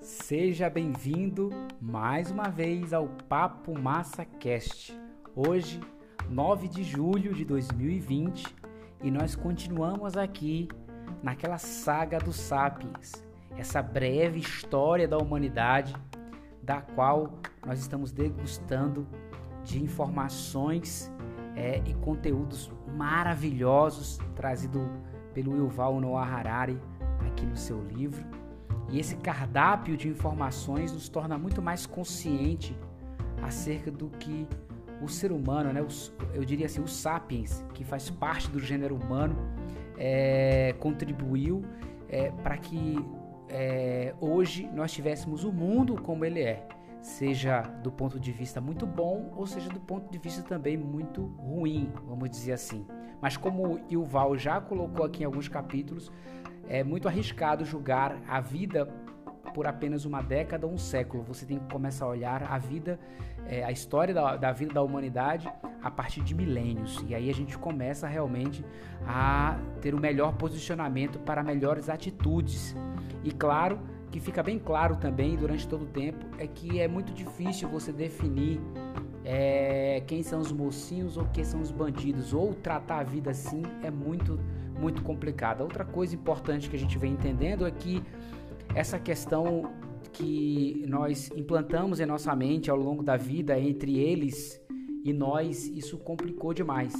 Seja bem-vindo mais uma vez ao Papo Massa Cast. Hoje, 9 de julho de 2020, e nós continuamos aqui naquela saga dos Sapiens, essa breve história da humanidade, da qual nós estamos degustando de informações é, e conteúdos maravilhosos trazido pelo Yuval Noah Harari aqui no seu livro. E esse cardápio de informações nos torna muito mais consciente acerca do que o ser humano, né, os, eu diria assim, o sapiens, que faz parte do gênero humano, é, contribuiu é, para que é, hoje nós tivéssemos o mundo como ele é, seja do ponto de vista muito bom ou seja do ponto de vista também muito ruim, vamos dizer assim. Mas como o Val já colocou aqui em alguns capítulos, é muito arriscado julgar a vida por apenas uma década ou um século. Você tem que começar a olhar a vida, é, a história da, da, vida da humanidade a partir de milênios. E aí a gente começa realmente a ter o um melhor posicionamento para melhores atitudes. E claro que fica bem claro também durante todo o tempo é que é muito difícil você definir é, quem são os mocinhos ou quem são os bandidos, ou tratar a vida assim é muito, muito complicado. Outra coisa importante que a gente vem entendendo é que essa questão que nós implantamos em nossa mente ao longo da vida entre eles e nós, isso complicou demais.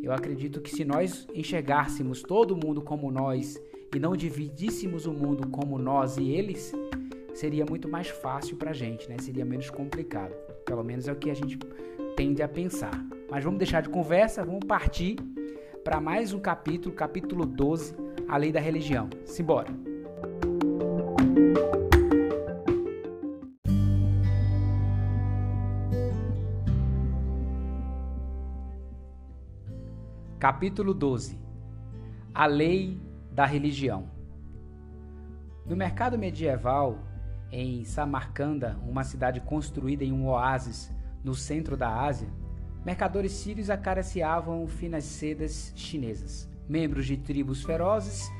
Eu acredito que se nós enxergássemos todo mundo como nós e não dividíssemos o mundo como nós e eles, seria muito mais fácil para a gente, né? Seria menos complicado. Pelo menos é o que a gente tende a pensar. Mas vamos deixar de conversa, vamos partir para mais um capítulo, capítulo 12, a lei da religião. Simbora! Capítulo 12 A lei da religião. No mercado medieval, em Samarcanda, uma cidade construída em um oásis no centro da Ásia, mercadores sírios acariciavam finas sedas chinesas. Membros de tribos ferozes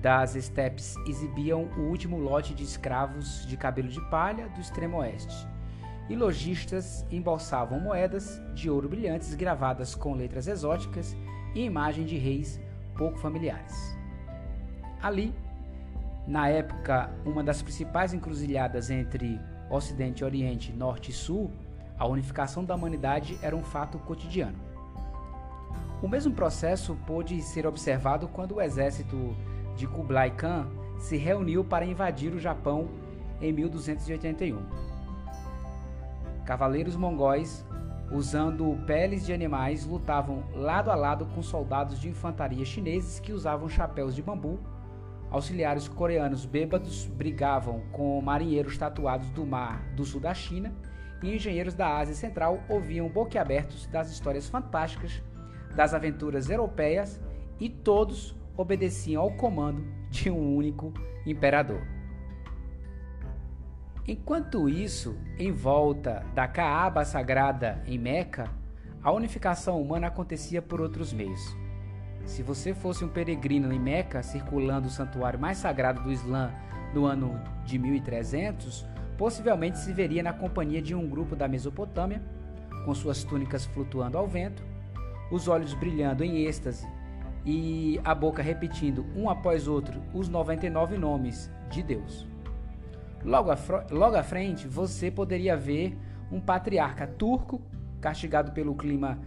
das estepes exibiam o último lote de escravos de cabelo de palha do extremo oeste. E lojistas embolsavam moedas de ouro brilhantes gravadas com letras exóticas e imagem de reis pouco familiares. Ali, na época, uma das principais encruzilhadas entre Ocidente, Oriente, Norte e Sul, a unificação da humanidade era um fato cotidiano. O mesmo processo pôde ser observado quando o exército de Kublai Khan se reuniu para invadir o Japão em 1281. Cavaleiros mongóis usando peles de animais, lutavam lado a lado com soldados de infantaria chineses que usavam chapéus de bambu. Auxiliares coreanos bêbados brigavam com marinheiros tatuados do mar do sul da China e engenheiros da Ásia Central ouviam boquiabertos das histórias fantásticas das aventuras europeias e todos obedeciam ao comando de um único imperador. Enquanto isso, em volta da Caaba sagrada em Meca, a unificação humana acontecia por outros meios. Se você fosse um peregrino em Meca, circulando o santuário mais sagrado do Islã no ano de 1300, possivelmente se veria na companhia de um grupo da Mesopotâmia, com suas túnicas flutuando ao vento, os olhos brilhando em êxtase e a boca repetindo um após outro os 99 nomes de Deus. Logo à, logo à frente, você poderia ver um patriarca turco, castigado pelo clima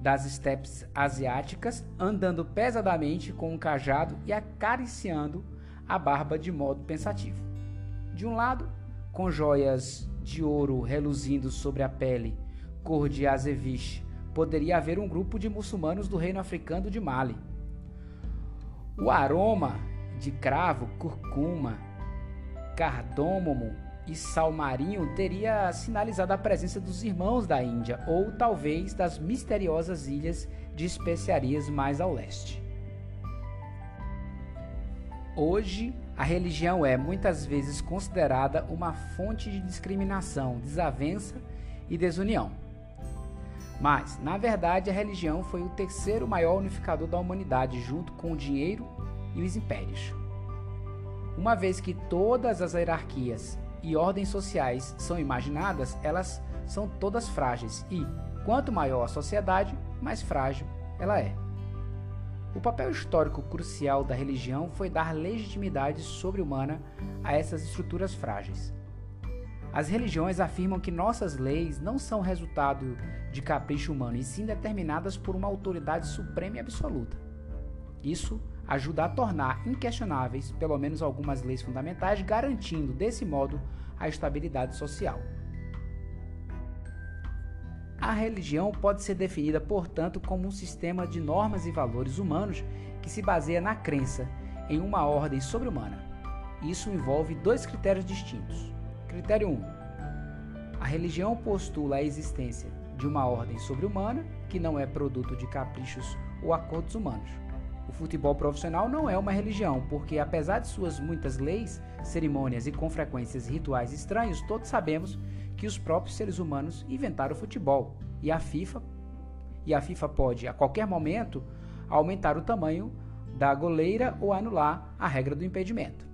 das estepes asiáticas, andando pesadamente com um cajado e acariciando a barba de modo pensativo. De um lado, com joias de ouro reluzindo sobre a pele, cor de azeviche, poderia haver um grupo de muçulmanos do reino africano de Mali. O aroma de cravo, curcuma, cardômomo e salmarinho teria sinalizado a presença dos irmãos da Índia ou talvez das misteriosas ilhas de especiarias mais ao leste. Hoje, a religião é muitas vezes considerada uma fonte de discriminação, desavença e desunião. Mas, na verdade, a religião foi o terceiro maior unificador da humanidade, junto com o dinheiro e os impérios. Uma vez que todas as hierarquias e ordens sociais são imaginadas, elas são todas frágeis e, quanto maior a sociedade, mais frágil ela é. O papel histórico crucial da religião foi dar legitimidade sobre-humana a essas estruturas frágeis. As religiões afirmam que nossas leis não são resultado de capricho humano, e sim determinadas por uma autoridade suprema e absoluta. Isso ajuda a tornar inquestionáveis pelo menos algumas leis fundamentais, garantindo desse modo a estabilidade social. A religião pode ser definida, portanto, como um sistema de normas e valores humanos que se baseia na crença em uma ordem sobre-humana. Isso envolve dois critérios distintos. Critério 1. Um, a religião postula a existência de uma ordem sobre-humana que não é produto de caprichos ou acordos humanos. O futebol profissional não é uma religião, porque apesar de suas muitas leis, cerimônias e com frequências rituais estranhos, todos sabemos que os próprios seres humanos inventaram o futebol e a FIFA e a FIFA pode a qualquer momento aumentar o tamanho da goleira ou anular a regra do impedimento.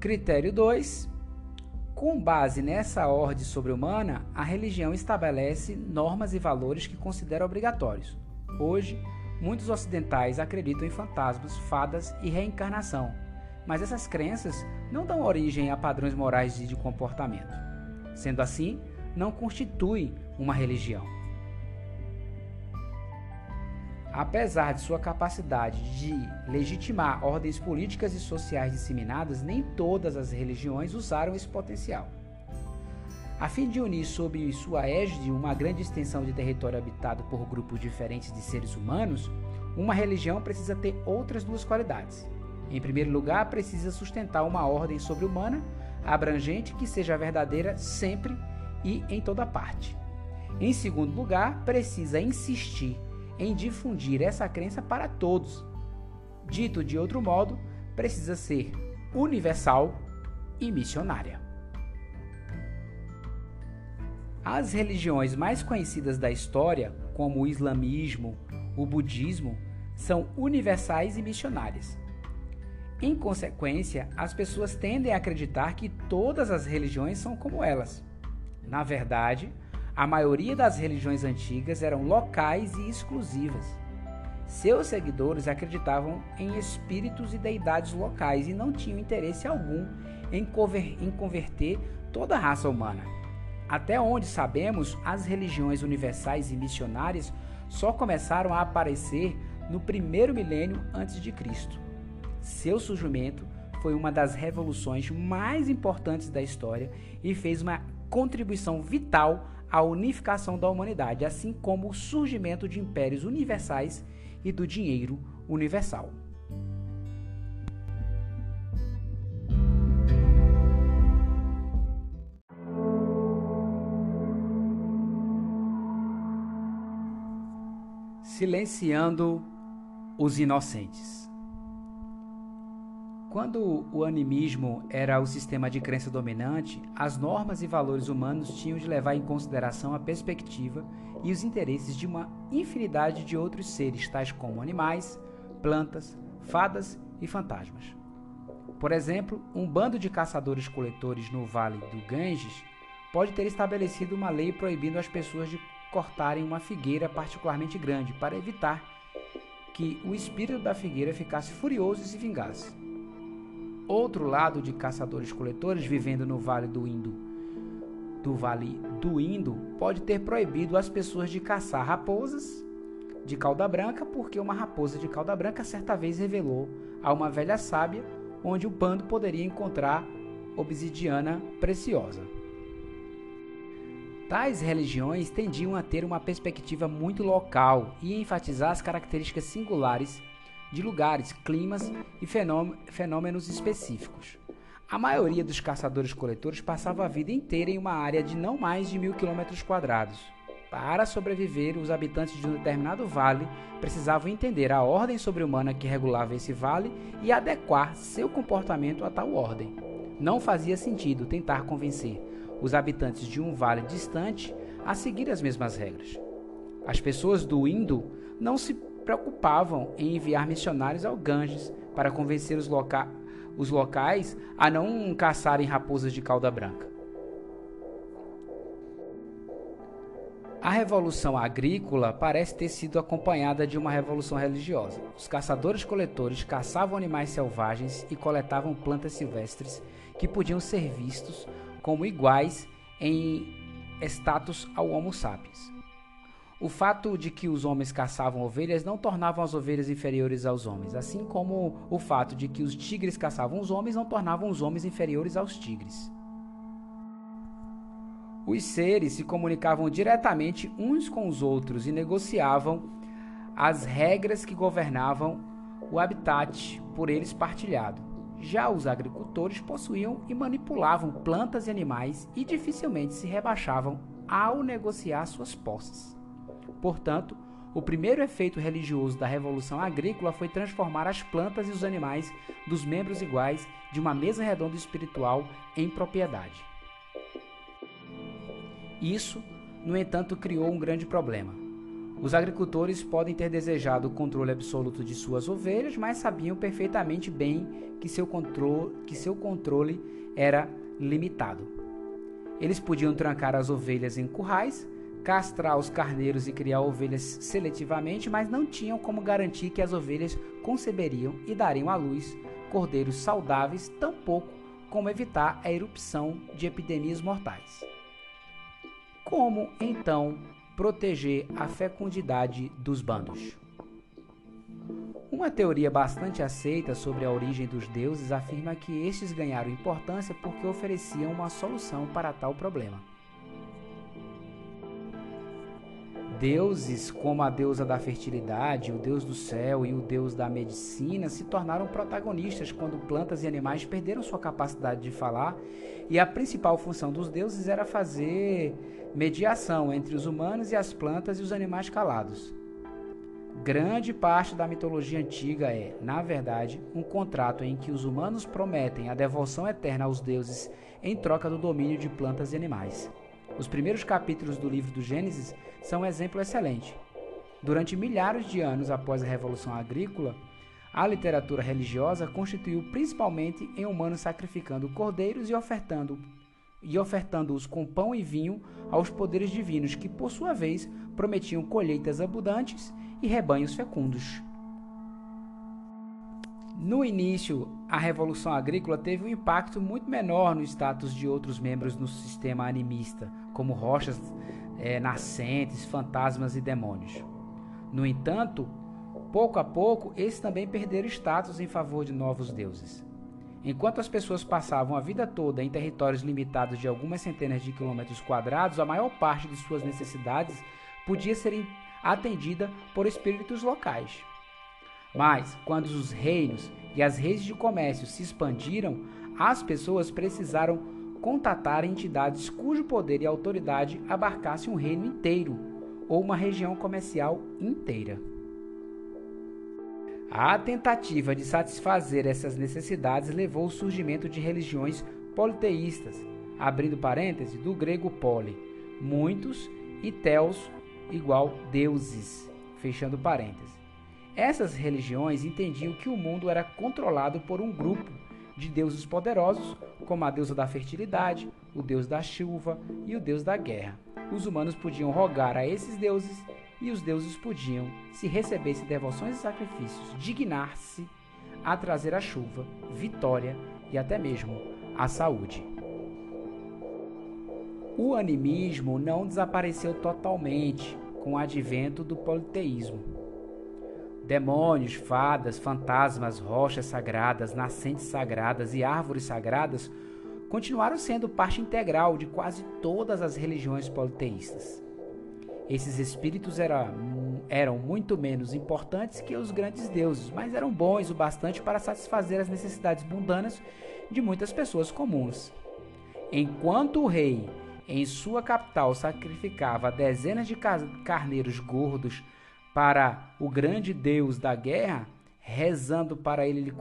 Critério 2. Com base nessa ordem sobre-humana, a religião estabelece normas e valores que considera obrigatórios. Hoje, muitos ocidentais acreditam em fantasmas, fadas e reencarnação, mas essas crenças não dão origem a padrões morais e de comportamento. Sendo assim, não constituem uma religião. Apesar de sua capacidade de legitimar ordens políticas e sociais disseminadas, nem todas as religiões usaram esse potencial. A fim de unir sob sua égide uma grande extensão de território habitado por grupos diferentes de seres humanos, uma religião precisa ter outras duas qualidades. Em primeiro lugar, precisa sustentar uma ordem sobre-humana abrangente que seja verdadeira sempre e em toda parte. Em segundo lugar, precisa insistir em difundir essa crença para todos. Dito de outro modo, precisa ser universal e missionária. As religiões mais conhecidas da história, como o islamismo, o budismo, são universais e missionárias. Em consequência, as pessoas tendem a acreditar que todas as religiões são como elas. Na verdade, a maioria das religiões antigas eram locais e exclusivas. Seus seguidores acreditavam em espíritos e deidades locais e não tinham interesse algum em, converter toda a raça humana. Até onde sabemos, as religiões universais e missionárias só começaram a aparecer no primeiro milênio antes de Cristo. Seu surgimento foi uma das revoluções mais importantes da história e fez uma contribuição vital à unificação da humanidade, assim como o surgimento de impérios universais e do dinheiro universal. Silenciando os inocentes. Quando o animismo era o sistema de crença dominante, as normas e valores humanos tinham de levar em consideração a perspectiva e os interesses de uma infinidade de outros seres, tais como animais, plantas, fadas e fantasmas. Por exemplo, um bando de caçadores-coletores no vale do Ganges pode ter estabelecido uma lei proibindo as pessoas de cortarem uma figueira particularmente grande para evitar que o espírito da figueira ficasse furioso e se vingasse. Outro lado de caçadores-coletores vivendo no Vale do Indo, do Vale do Indo, pode ter proibido as pessoas de caçar raposas de cauda branca, porque uma raposa de cauda branca certa vez revelou a uma velha sábia onde o bando poderia encontrar obsidiana preciosa. Tais religiões tendiam a ter uma perspectiva muito local e enfatizar as características singulares de lugares, climas e fenômenos específicos. A maioria dos caçadores-coletores passava a vida inteira em uma área de não mais de mil quilômetros quadrados. Para sobreviver, os habitantes de um determinado vale precisavam entender a ordem sobre-humana que regulava esse vale e adequar seu comportamento a tal ordem. Não fazia sentido tentar convencer os habitantes de um vale distante a seguir as mesmas regras. As pessoas do Indo não se preocupavam em enviar missionários ao Ganges para convencer os, loca os locais a não caçarem raposas de cauda branca. A revolução agrícola parece ter sido acompanhada de uma revolução religiosa. Os caçadores-coletores caçavam animais selvagens e coletavam plantas silvestres que podiam ser vistos como iguais em status ao Homo sapiens. O fato de que os homens caçavam ovelhas não tornavam as ovelhas inferiores aos homens, assim como o fato de que os tigres caçavam os homens não tornavam os homens inferiores aos tigres. Os seres se comunicavam diretamente uns com os outros e negociavam as regras que governavam o habitat por eles partilhado. Já os agricultores possuíam e manipulavam plantas e animais e dificilmente se rebaixavam ao negociar suas posses. Portanto, o primeiro efeito religioso da revolução agrícola foi transformar as plantas e os animais dos membros iguais de uma mesa redonda espiritual em propriedade. Isso, no entanto, criou um grande problema. Os agricultores podem ter desejado o controle absoluto de suas ovelhas, mas sabiam perfeitamente bem que seu controle, que seu controle era limitado. Eles podiam trancar as ovelhas em currais, castrar os carneiros e criar ovelhas seletivamente, mas não tinham como garantir que as ovelhas conceberiam e dariam à luz cordeiros saudáveis, tampouco como evitar a erupção de epidemias mortais. Como então proteger a fecundidade dos bandos? Uma teoria bastante aceita sobre a origem dos deuses afirma que estes ganharam importância porque ofereciam uma solução para tal problema. Deuses como a deusa da fertilidade, o deus do céu e o deus da medicina se tornaram protagonistas quando plantas e animais perderam sua capacidade de falar, e a principal função dos deuses era fazer mediação entre os humanos e as plantas e os animais calados. Grande parte da mitologia antiga é, na verdade, um contrato em que os humanos prometem a devoção eterna aos deuses em troca do domínio de plantas e animais. Os primeiros capítulos do livro do Gênesis são um exemplo excelente. Durante milhares de anos após a Revolução Agrícola, a literatura religiosa constituiu principalmente em humanos sacrificando cordeiros e ofertando e ofertando-os com pão e vinho aos poderes divinos, que por sua vez prometiam colheitas abundantes e rebanhos fecundos. No início, a Revolução Agrícola teve um impacto muito menor no status de outros membros do sistema animista, como rochas é, nascentes, fantasmas e demônios. No entanto, pouco a pouco, esses também perderam status em favor de novos deuses. Enquanto as pessoas passavam a vida toda em territórios limitados de algumas centenas de quilômetros quadrados, a maior parte de suas necessidades podia ser atendida por espíritos locais. Mas, quando os reinos e as redes de comércio se expandiram, as pessoas precisaram contatar entidades cujo poder e autoridade abarcasse um reino inteiro ou uma região comercial inteira. A tentativa de satisfazer essas necessidades levou ao surgimento de religiões politeístas, abrindo parêntese do grego poli, muitos, e teos igual deuses, fechando parênteses. Essas religiões entendiam que o mundo era controlado por um grupo de deuses poderosos, como a deusa da fertilidade, o deus da chuva e o deus da guerra. Os humanos podiam rogar a esses deuses e os deuses podiam, se recebessem devoções e sacrifícios, dignar-se a trazer a chuva, vitória e até mesmo a saúde. O animismo não desapareceu totalmente com o advento do politeísmo. Demônios, fadas, fantasmas, rochas sagradas, nascentes sagradas e árvores sagradas continuaram sendo parte integral de quase todas as religiões politeístas. Esses espíritos eram, eram muito menos importantes que os grandes deuses, mas eram bons o bastante para satisfazer as necessidades mundanas de muitas pessoas comuns. Enquanto o rei, em sua capital, sacrificava dezenas de carneiros gordos para o grande Deus da guerra, rezando para, ele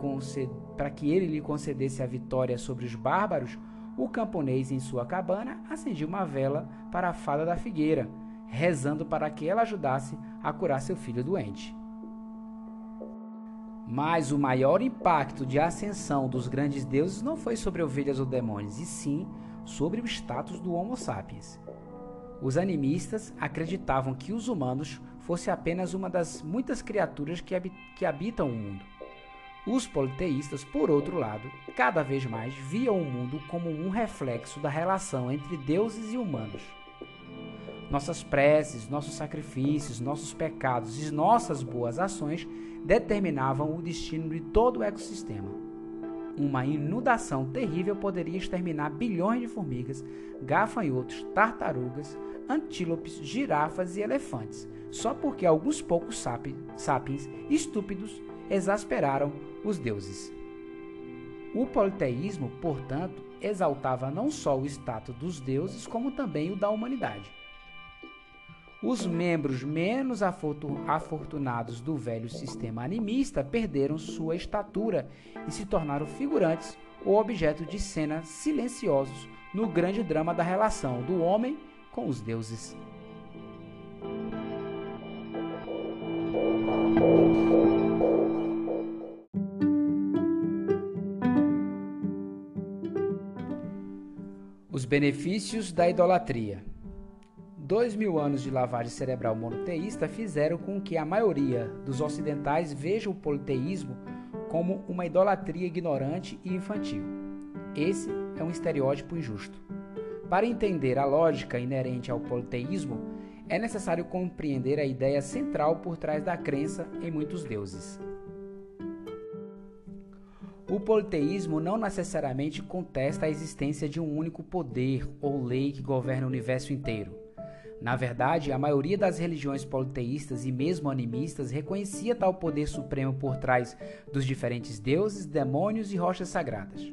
para que ele lhe concedesse a vitória sobre os bárbaros, o camponês em sua cabana acendia uma vela para a fada da figueira, rezando para que ela ajudasse a curar seu filho doente. Mas o maior impacto de ascensão dos grandes deuses não foi sobre ovelhas ou demônios, e sim sobre o status do Homo sapiens. Os animistas acreditavam que os humanos fossem apenas uma das muitas criaturas que, que habitam o mundo. Os politeístas, por outro lado, cada vez mais viam o mundo como um reflexo da relação entre deuses e humanos. Nossas preces, nossos sacrifícios, nossos pecados e nossas boas ações determinavam o destino de todo o ecossistema. Uma inundação terrível poderia exterminar bilhões de formigas, gafanhotos, tartarugas, antílopes, girafas e elefantes, só porque alguns poucos sapiens estúpidos exasperaram os deuses. O politeísmo, portanto, exaltava não só o status dos deuses, como também o da humanidade. Os membros menos afortunados do velho sistema animista perderam sua estatura e se tornaram figurantes ou objeto de cenas silenciosos no grande drama da relação do homem com os deuses. Os benefícios da idolatria. Dois mil anos de lavagem cerebral monoteísta fizeram com que a maioria dos ocidentais veja o politeísmo como uma idolatria ignorante e infantil. Esse é um estereótipo injusto. Para entender a lógica inerente ao politeísmo, é necessário compreender a ideia central por trás da crença em muitos deuses. O politeísmo não necessariamente contesta a existência de um único poder ou lei que governa o universo inteiro. Na verdade, a maioria das religiões politeístas e mesmo animistas reconhecia tal poder supremo por trás dos diferentes deuses, demônios e rochas sagradas.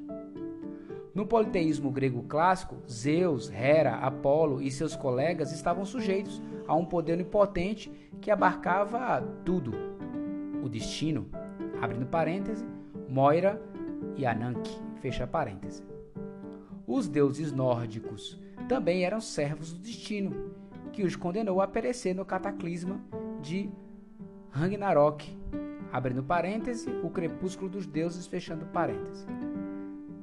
No politeísmo grego clássico, Zeus, Hera, Apolo e seus colegas estavam sujeitos a um poder onipotente que abarcava tudo: o destino, abrindo parêntese, Moira e Ananke, fecha parêntese. Os deuses nórdicos também eram servos do destino que os condenou a perecer no cataclisma de Ragnarok, abrindo parêntese, o crepúsculo dos deuses, fechando parêntese.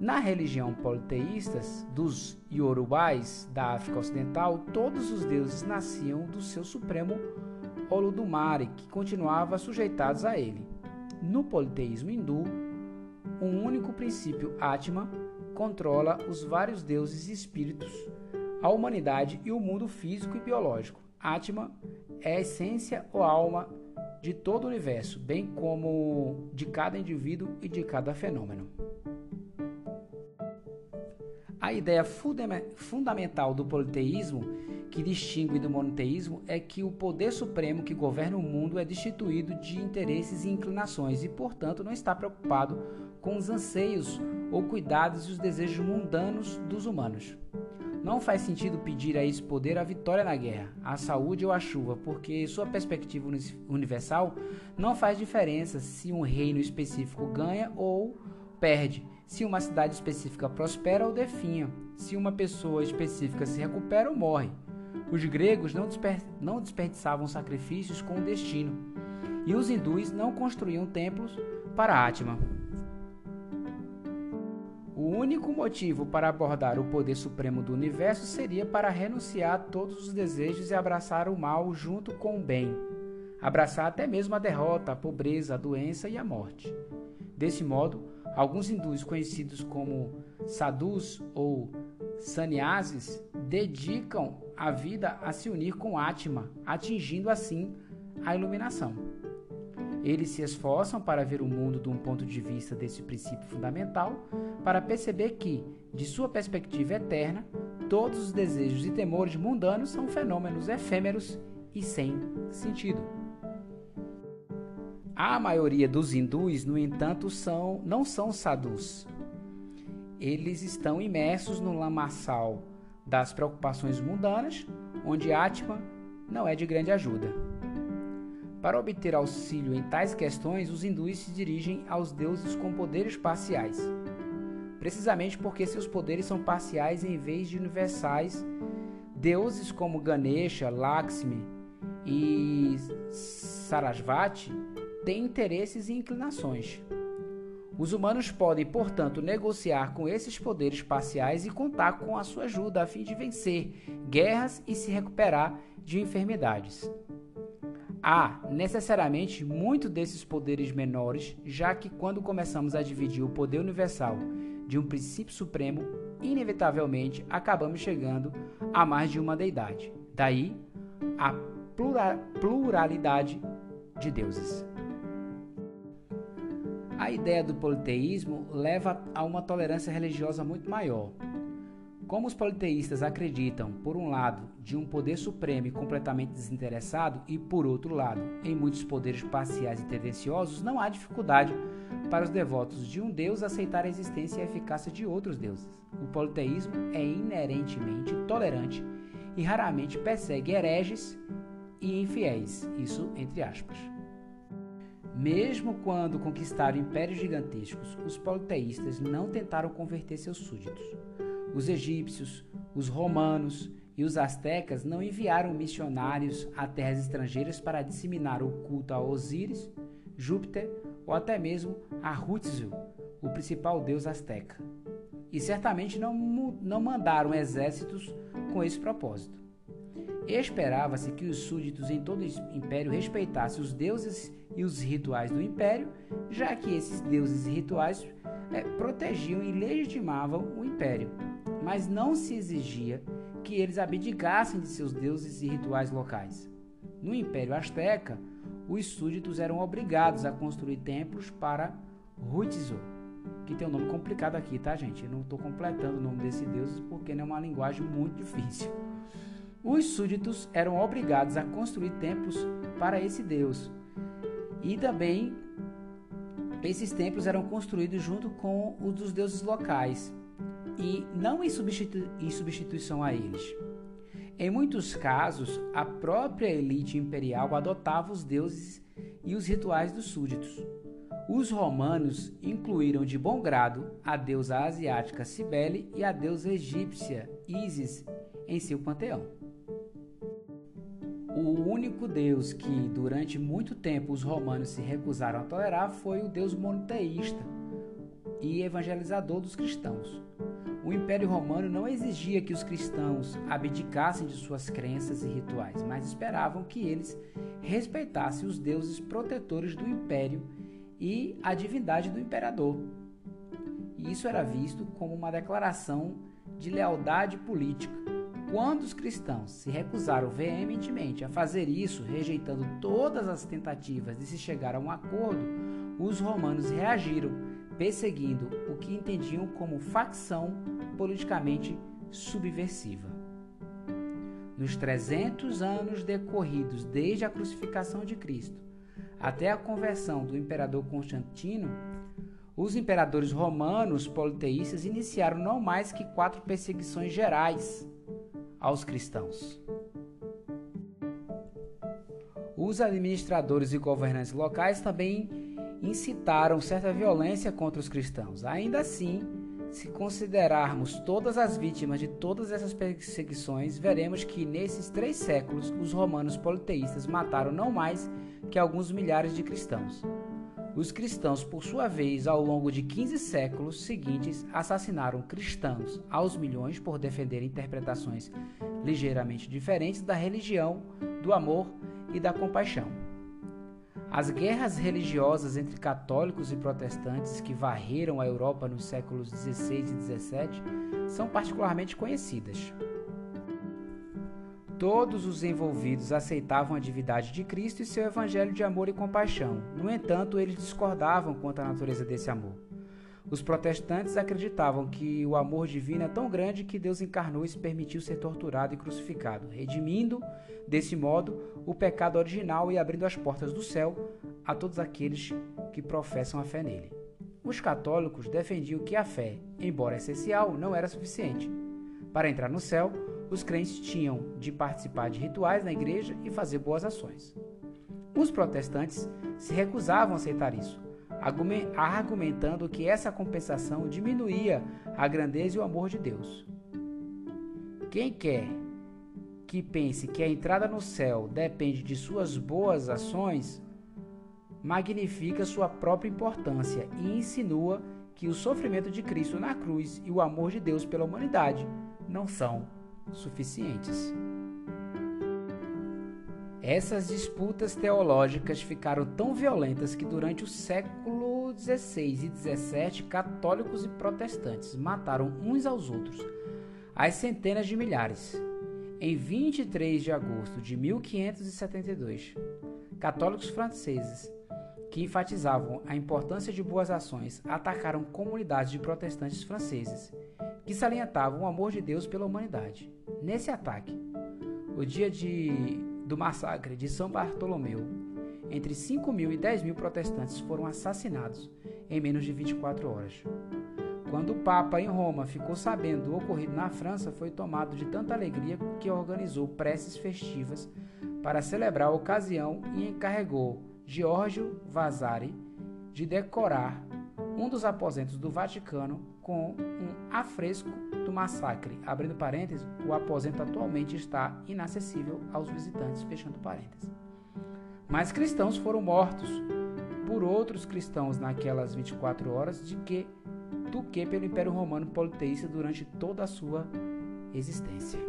Na religião politeísta dos Yorubais da África Ocidental, todos os deuses nasciam do seu supremo Olodumare, que continuava sujeitados a ele. No politeísmo hindu, um único princípio Atma controla os vários deuses e espíritos a humanidade e o mundo físico e biológico. Atma é a essência ou alma de todo o universo, bem como de cada indivíduo e de cada fenômeno. A ideia fundamental do politeísmo, que distingue do monoteísmo, é que o poder supremo que governa o mundo é destituído de interesses e inclinações e, portanto, não está preocupado com os anseios ou cuidados e os desejos mundanos dos humanos. Não faz sentido pedir a esse poder a vitória na guerra, a saúde ou a chuva, porque sua perspectiva universal não faz diferença se um reino específico ganha ou perde, se uma cidade específica prospera ou definha, se uma pessoa específica se recupera ou morre. Os gregos não, desper não desperdiçavam sacrifícios com o destino, e os hindus não construíam templos para Atma. O único motivo para abordar o poder supremo do universo seria para renunciar a todos os desejos e abraçar o mal junto com o bem. Abraçar até mesmo a derrota, a pobreza, a doença e a morte. Desse modo, alguns hindus conhecidos como sadhus ou sannyasis dedicam a vida a se unir com Atma, atingindo assim a iluminação. Eles se esforçam para ver o mundo de um ponto de vista desse princípio fundamental, para perceber que, de sua perspectiva eterna, todos os desejos e temores mundanos são fenômenos efêmeros e sem sentido. A maioria dos hindus, no entanto, são, não são sadhus. Eles estão imersos no lamaçal das preocupações mundanas, onde Atma não é de grande ajuda. Para obter auxílio em tais questões, os hindus se dirigem aos deuses com poderes parciais. precisamente porque seus poderes são parciais em vez de universais. Deuses como Ganesha, Lakshmi e Sarasvati têm interesses e inclinações. Os humanos podem, portanto, negociar com esses poderes parciais e contar com a sua ajuda a fim de vencer guerras e se recuperar de enfermidades. Há necessariamente muito desses poderes menores, já que quando começamos a dividir o poder universal de um princípio supremo, inevitavelmente acabamos chegando a mais de uma deidade. Daí a pluralidade de deuses. A ideia do politeísmo leva a uma tolerância religiosa muito maior. Como os politeístas acreditam, por um lado, de um poder supremo e completamente desinteressado, e por outro lado, em muitos poderes parciais e tendenciosos, não há dificuldade para os devotos de um Deus aceitar a existência e a eficácia de outros deuses. O politeísmo é inerentemente tolerante e raramente persegue hereges e infiéis, isso entre aspas. Mesmo quando conquistaram impérios gigantescos, os politeístas não tentaram converter seus súditos. Os egípcios, os romanos e os astecas não enviaram missionários a terras estrangeiras para disseminar o culto a Osíris, Júpiter ou até mesmo a Huitzil, o principal deus asteca. E certamente não, não mandaram exércitos com esse propósito. Esperava-se que os súditos em todo o império respeitassem os deuses e os rituais do império, já que esses deuses e rituais é, protegiam e legitimavam o império mas não se exigia que eles abdicassem de seus deuses e rituais locais. No Império Azteca, os súditos eram obrigados a construir templos para Huitzilopochtli, que tem um nome complicado aqui, tá, gente? Eu não estou completando o nome desse deus porque não é uma linguagem muito difícil. Os súditos eram obrigados a construir templos para esse deus. E também esses templos eram construídos junto com os dos deuses locais e não em, substitu em substituição a eles. Em muitos casos, a própria elite imperial adotava os deuses e os rituais dos súditos. Os romanos incluíram de bom grado a deusa asiática Cibele e a deusa egípcia Isis em seu panteão. O único deus que durante muito tempo os romanos se recusaram a tolerar foi o deus monoteísta e evangelizador dos cristãos. O Império Romano não exigia que os cristãos abdicassem de suas crenças e rituais, mas esperavam que eles respeitassem os deuses protetores do império e a divindade do imperador. E isso era visto como uma declaração de lealdade política. Quando os cristãos se recusaram veementemente a fazer isso, rejeitando todas as tentativas de se chegar a um acordo, os romanos reagiram perseguindo o que entendiam como facção politicamente subversiva. Nos 300 anos decorridos desde a crucificação de Cristo até a conversão do imperador Constantino, os imperadores romanos politeístas iniciaram não mais que quatro perseguições gerais aos cristãos. Os administradores e governantes locais também incitaram certa violência contra os cristãos. Ainda assim, se considerarmos todas as vítimas de todas essas perseguições, veremos que nesses três séculos os romanos politeístas mataram não mais que alguns milhares de cristãos. Os cristãos, por sua vez, ao longo de 15 séculos seguintes, assassinaram cristãos aos milhões por defender interpretações ligeiramente diferentes da religião, do amor e da compaixão. As guerras religiosas entre católicos e protestantes que varreram a Europa nos séculos XVI e XVII são particularmente conhecidas. Todos os envolvidos aceitavam a divindade de Cristo e seu evangelho de amor e compaixão. No entanto, eles discordavam quanto à natureza desse amor. Os protestantes acreditavam que o amor divino é tão grande que Deus encarnou e se permitiu ser torturado e crucificado, redimindo, desse modo, o pecado original e abrindo as portas do céu a todos aqueles que professam a fé nele. Os católicos defendiam que a fé, embora essencial, não era suficiente. Para entrar no céu, os crentes tinham de participar de rituais na igreja e fazer boas ações. Os protestantes se recusavam a aceitar isso argumentando que essa compensação diminuía a grandeza e o amor de Deus. Quem quer que pense que a entrada no céu depende de suas boas ações, magnifica sua própria importância e insinua que o sofrimento de Cristo na cruz e o amor de Deus pela humanidade não são suficientes. Essas disputas teológicas ficaram tão violentas que durante o século XVI e XVII, católicos e protestantes mataram uns aos outros, às centenas de milhares. Em 23 de agosto de 1572, católicos franceses que enfatizavam a importância de boas ações atacaram comunidades de protestantes franceses que salientavam o amor de Deus pela humanidade. Nesse ataque, o dia de do massacre de São Bartolomeu, entre 5 mil e 10 mil protestantes foram assassinados em menos de 24 horas. Quando o Papa em Roma ficou sabendo do ocorrido na França, foi tomado de tanta alegria que organizou preces festivas para celebrar a ocasião e encarregou Giorgio Vasari de decorar um dos aposentos do Vaticano com um afresco do massacre. Abrindo parênteses, o aposento atualmente está inacessível aos visitantes, fechando parênteses. Mas cristãos foram mortos por outros cristãos naquelas 24 horas de que do que pelo Império Romano politeísta durante toda a sua existência.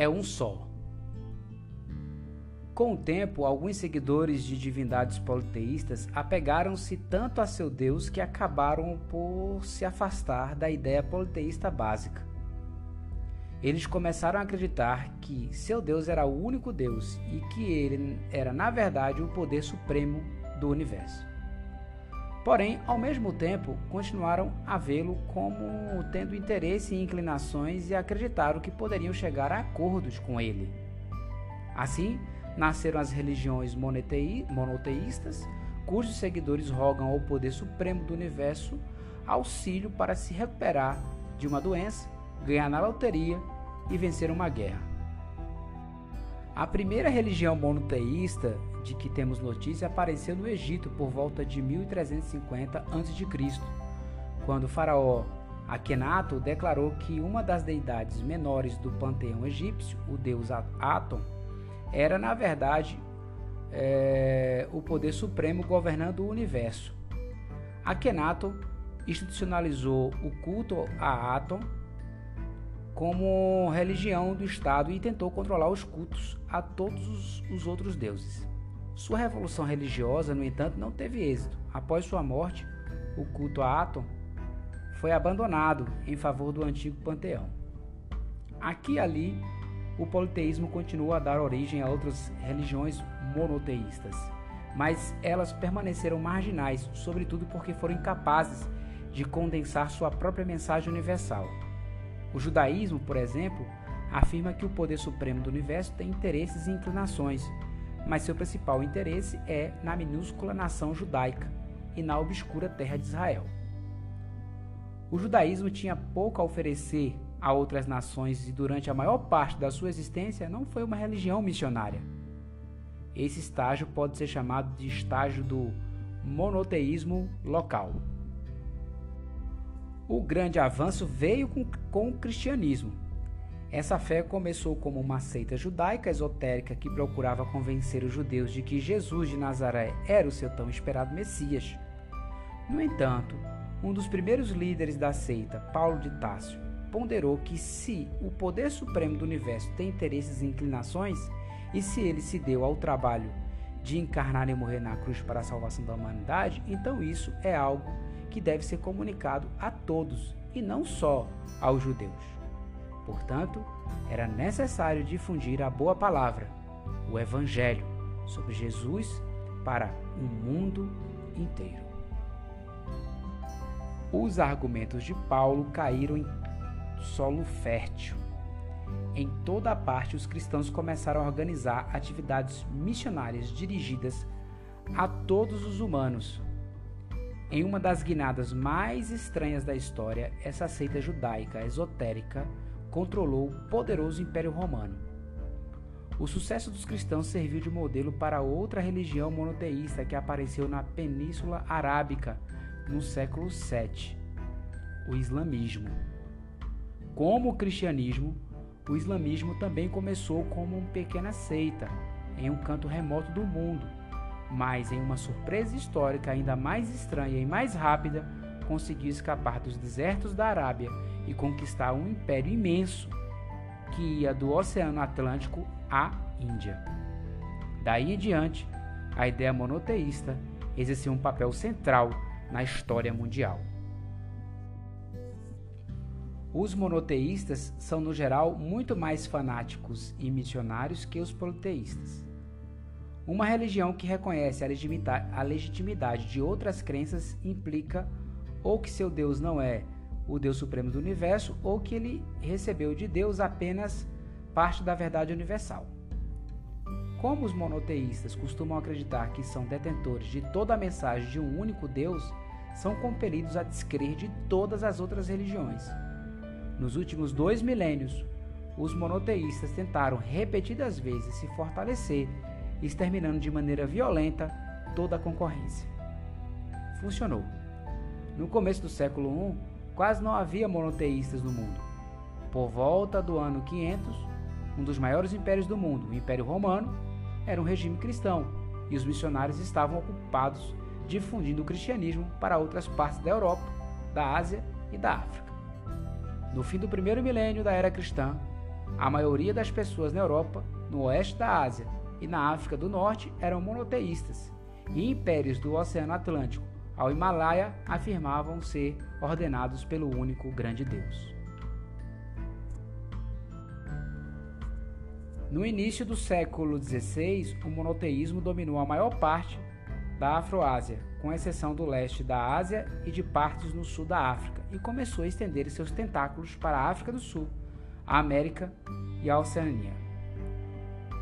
É um só. Com o tempo, alguns seguidores de divindades politeístas apegaram-se tanto a seu Deus que acabaram por se afastar da ideia politeísta básica. Eles começaram a acreditar que seu Deus era o único Deus e que ele era, na verdade, o poder supremo do universo. Porém, ao mesmo tempo, continuaram a vê-lo como tendo interesse e inclinações e acreditaram que poderiam chegar a acordos com ele. Assim, nasceram as religiões monoteístas, cujos seguidores rogam ao poder supremo do universo auxílio para se recuperar de uma doença, ganhar na loteria e vencer uma guerra. A primeira religião monoteísta de que temos notícia apareceu no Egito por volta de 1350 a.C., quando o faraó Akhenaton declarou que uma das deidades menores do panteão egípcio, o deus Aton, era na verdade é, o poder supremo governando o universo. Akhenaton institucionalizou o culto a Aton como religião do Estado e tentou controlar os cultos a todos os, os outros deuses. Sua revolução religiosa, no entanto, não teve êxito. Após sua morte, o culto a Atom foi abandonado em favor do antigo panteão. Aqui e ali, o politeísmo continuou a dar origem a outras religiões monoteístas, mas elas permaneceram marginais, sobretudo porque foram incapazes de condensar sua própria mensagem universal. O judaísmo, por exemplo, afirma que o poder supremo do universo tem interesses e inclinações, mas seu principal interesse é na minúscula nação judaica e na obscura terra de Israel. O judaísmo tinha pouco a oferecer a outras nações e durante a maior parte da sua existência não foi uma religião missionária. Esse estágio pode ser chamado de estágio do monoteísmo local. O grande avanço veio com, com o cristianismo, essa fé começou como uma seita judaica esotérica que procurava convencer os judeus de que Jesus de Nazaré era o seu tão esperado Messias. No entanto, um dos primeiros líderes da seita, Paulo de Tássio, ponderou que se o poder supremo do universo tem interesses e inclinações, e se ele se deu ao trabalho de encarnar e morrer na cruz para a salvação da humanidade, então isso é algo que deve ser comunicado a todos e não só aos judeus. Portanto, era necessário difundir a boa palavra, o Evangelho, sobre Jesus para o mundo inteiro. Os argumentos de Paulo caíram em solo fértil. Em toda a parte, os cristãos começaram a organizar atividades missionárias dirigidas a todos os humanos. Em uma das guinadas mais estranhas da história, essa seita judaica esotérica controlou o poderoso Império Romano. O sucesso dos cristãos serviu de modelo para outra religião monoteísta que apareceu na Península Arábica no século VII, o islamismo. Como o cristianismo, o islamismo também começou como uma pequena seita em um canto remoto do mundo, mas em uma surpresa histórica ainda mais estranha e mais rápida, conseguiu escapar dos desertos da Arábia e conquistar um império imenso que ia do Oceano Atlântico à Índia. Daí em diante, a ideia monoteísta exerceu um papel central na história mundial. Os monoteístas são, no geral, muito mais fanáticos e missionários que os politeístas. Uma religião que reconhece a legitimidade de outras crenças implica ou que seu Deus não é o Deus Supremo do Universo ou que ele recebeu de Deus apenas parte da verdade universal. Como os monoteístas costumam acreditar que são detentores de toda a mensagem de um único Deus, são compelidos a descrer de todas as outras religiões. Nos últimos dois milênios, os monoteístas tentaram repetidas vezes se fortalecer, exterminando de maneira violenta toda a concorrência. Funcionou. No começo do século I, quase não havia monoteístas no mundo. Por volta do ano 500, um dos maiores impérios do mundo, o Império Romano, era um regime cristão e os missionários estavam ocupados difundindo o cristianismo para outras partes da Europa, da Ásia e da África. No fim do primeiro milênio da era cristã, a maioria das pessoas na Europa, no oeste da Ásia e na África do Norte eram monoteístas, e impérios do Oceano Atlântico ao Himalaia afirmavam ser ordenados pelo único grande Deus. No início do século XVI, o monoteísmo dominou a maior parte da Afroásia, com exceção do leste da Ásia e de partes no sul da África, e começou a estender seus tentáculos para a África do Sul, a América e a Oceania.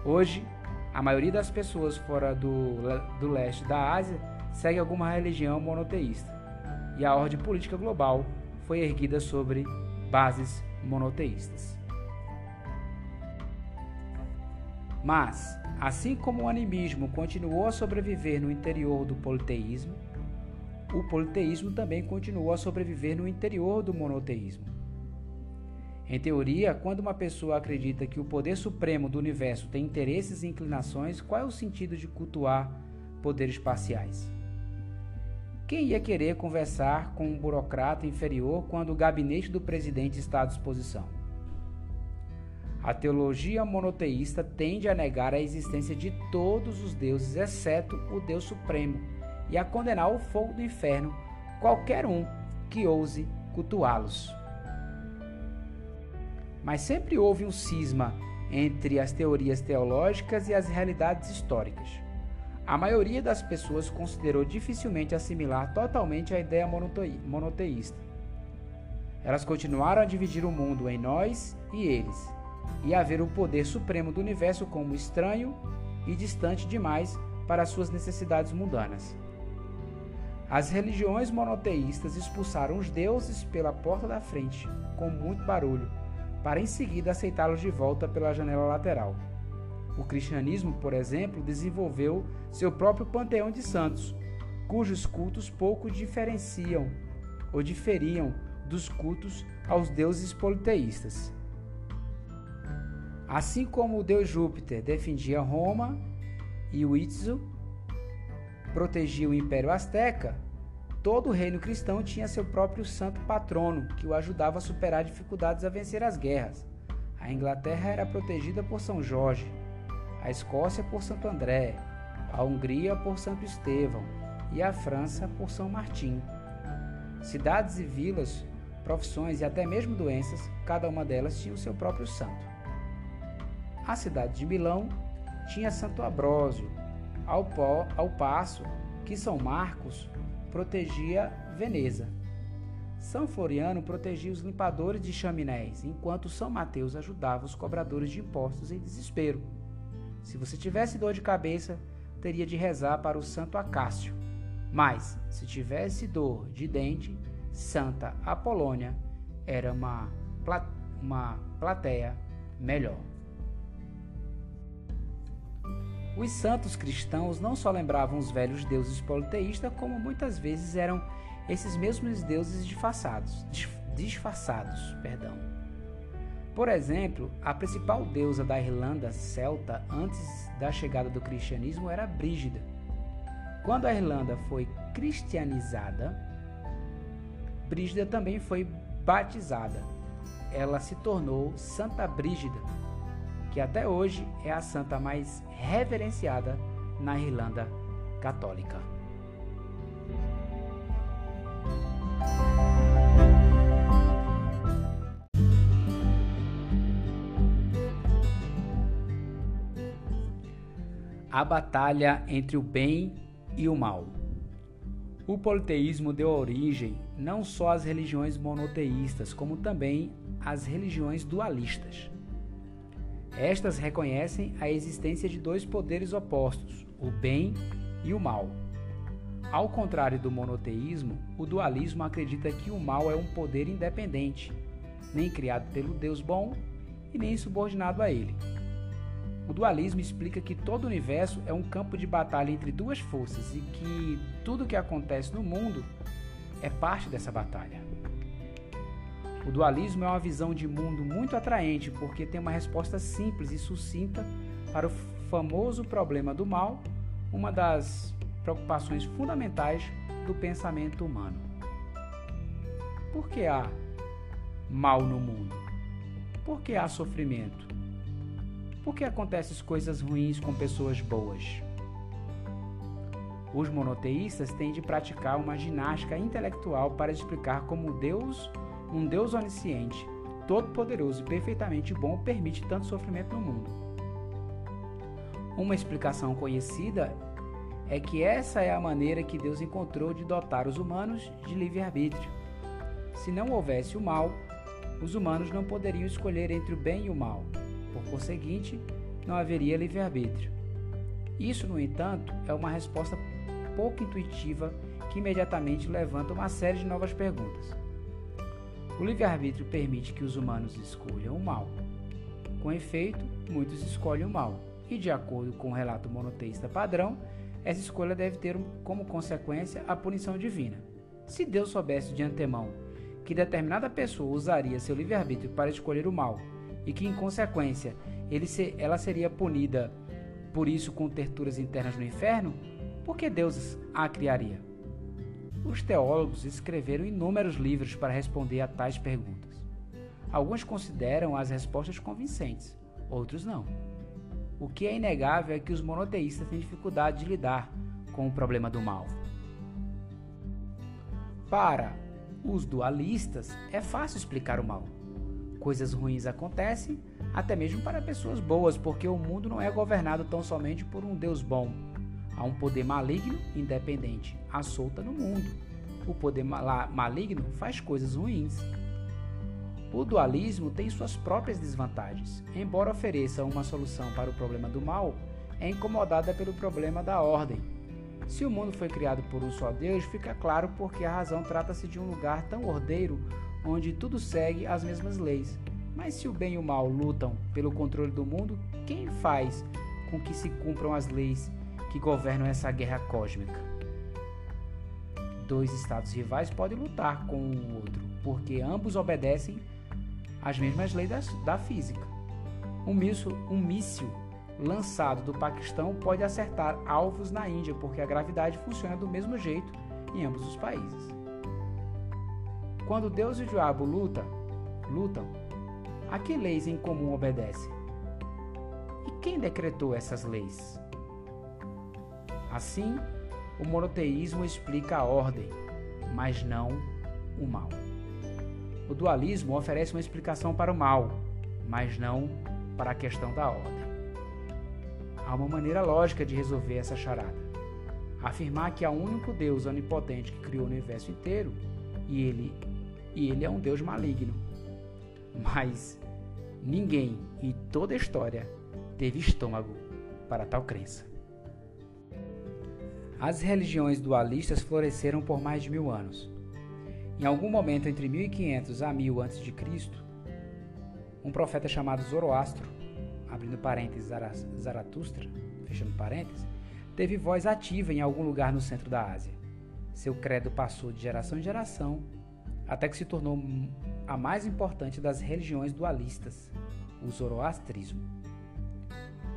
Hoje, a maioria das pessoas fora do, do leste da Ásia segue alguma religião monoteísta, e a ordem política global foi erguida sobre bases monoteístas. Mas, assim como o animismo continuou a sobreviver no interior do politeísmo, o politeísmo também continuou a sobreviver no interior do monoteísmo. Em teoria, quando uma pessoa acredita que o poder supremo do universo tem interesses e inclinações, qual é o sentido de cultuar poderes parciais? Quem ia querer conversar com um burocrata inferior quando o gabinete do presidente está à disposição? A teologia monoteísta tende a negar a existência de todos os deuses, exceto o Deus Supremo, e a condenar ao fogo do inferno qualquer um que ouse cultuá-los. Mas sempre houve um cisma entre as teorias teológicas e as realidades históricas. A maioria das pessoas considerou dificilmente assimilar totalmente a ideia monoteísta. Elas continuaram a dividir o mundo em nós e eles, e a ver o poder supremo do universo como estranho e distante demais para suas necessidades mundanas. As religiões monoteístas expulsaram os deuses pela porta da frente, com muito barulho, para em seguida aceitá-los de volta pela janela lateral. O cristianismo, por exemplo, desenvolveu seu próprio panteão de santos, cujos cultos pouco diferenciam ou diferiam dos cultos aos deuses politeístas. Assim como o deus Júpiter defendia Roma e o Itzu protegia o Império Azteca, todo o reino cristão tinha seu próprio santo patrono que o ajudava a superar dificuldades a vencer as guerras. A Inglaterra era protegida por São Jorge, a Escócia por Santo André, a Hungria por Santo Estevão e a França por São Martim. Cidades e vilas, profissões e até mesmo doenças, cada uma delas tinha o seu próprio santo. A cidade de Milão tinha Santo Abrósio, ao, pó, ao passo que São Marcos protegia Veneza. São Floriano protegia os limpadores de chaminés, enquanto São Mateus ajudava os cobradores de impostos em desespero. Se você tivesse dor de cabeça, teria de rezar para o Santo Acácio, Mas, se tivesse dor de dente, Santa Apolônia era uma, uma plateia melhor. Os santos cristãos não só lembravam os velhos deuses politeístas, como muitas vezes eram esses mesmos deuses disfarçados, disfarçados, perdão. Por exemplo, a principal deusa da Irlanda celta antes da chegada do cristianismo era Brígida. Quando a Irlanda foi cristianizada, Brígida também foi batizada. Ela se tornou Santa Brígida que até hoje é a santa mais reverenciada na Irlanda católica. A batalha entre o bem e o mal. O politeísmo deu origem não só às religiões monoteístas, como também às religiões dualistas. Estas reconhecem a existência de dois poderes opostos, o bem e o mal. Ao contrário do monoteísmo, o dualismo acredita que o mal é um poder independente, nem criado pelo Deus bom e nem subordinado a ele. O dualismo explica que todo o universo é um campo de batalha entre duas forças e que tudo o que acontece no mundo é parte dessa batalha. O dualismo é uma visão de mundo muito atraente porque tem uma resposta simples e sucinta para o famoso problema do mal, uma das preocupações fundamentais do pensamento humano. Por que há mal no mundo? Por que há sofrimento? Por que acontecem coisas ruins com pessoas boas? Os monoteístas têm de praticar uma ginástica intelectual para explicar como Deus um Deus onisciente, todo-poderoso e perfeitamente bom permite tanto sofrimento no mundo. Uma explicação conhecida é que essa é a maneira que Deus encontrou de dotar os humanos de livre-arbítrio. Se não houvesse o mal, os humanos não poderiam escolher entre o bem e o mal. Por conseguinte, não haveria livre-arbítrio. Isso, no entanto, é uma resposta pouco intuitiva que imediatamente levanta uma série de novas perguntas. O livre-arbítrio permite que os humanos escolham o mal. Com efeito, muitos escolhem o mal, e de acordo com o relato monoteísta padrão, essa escolha deve ter como consequência a punição divina. Se Deus soubesse de antemão que determinada pessoa usaria seu livre-arbítrio para escolher o mal e que, em consequência, se, ela seria punida por isso com terturas internas no inferno, por que Deus a criaria? Os teólogos escreveram inúmeros livros para responder a tais perguntas. Alguns consideram as respostas convincentes, outros não. O que é inegável é que os monoteístas têm dificuldade de lidar com o problema do mal. Para os dualistas, é fácil explicar o mal. Coisas ruins acontecem, até mesmo para pessoas boas, porque o mundo não é governado tão somente por um Deus bom, Há um poder maligno independente à solta no mundo. O poder maligno faz coisas ruins. O dualismo tem suas próprias desvantagens. Embora ofereça uma solução para o problema do mal, é incomodada pelo problema da ordem. Se o mundo foi criado por um só Deus, fica claro porque a razão trata-se de um lugar tão ordeiro onde tudo segue as mesmas leis. Mas se o bem e o mal lutam pelo controle do mundo, quem faz com que se cumpram as leis que governam essa guerra cósmica. Dois estados rivais podem lutar com o outro, porque ambos obedecem às mesmas leis da, da física. Um míssil, um míssil lançado do Paquistão pode acertar alvos na Índia, porque a gravidade funciona do mesmo jeito em ambos os países. Quando Deus e o diabo lutam, lutam, a que leis em comum obedecem? E quem decretou essas leis? Assim, o monoteísmo explica a ordem, mas não o mal. O dualismo oferece uma explicação para o mal, mas não para a questão da ordem. Há uma maneira lógica de resolver essa charada. Afirmar que há um único Deus onipotente que criou o universo inteiro e ele, e ele é um Deus maligno. Mas ninguém em toda a história teve estômago para tal crença. As religiões dualistas floresceram por mais de mil anos. Em algum momento entre 1500 a 1000 a.C., um profeta chamado Zoroastro, abrindo parênteses Zaratustra, fechando parênteses, teve voz ativa em algum lugar no centro da Ásia. Seu credo passou de geração em geração, até que se tornou a mais importante das religiões dualistas, o zoroastrismo.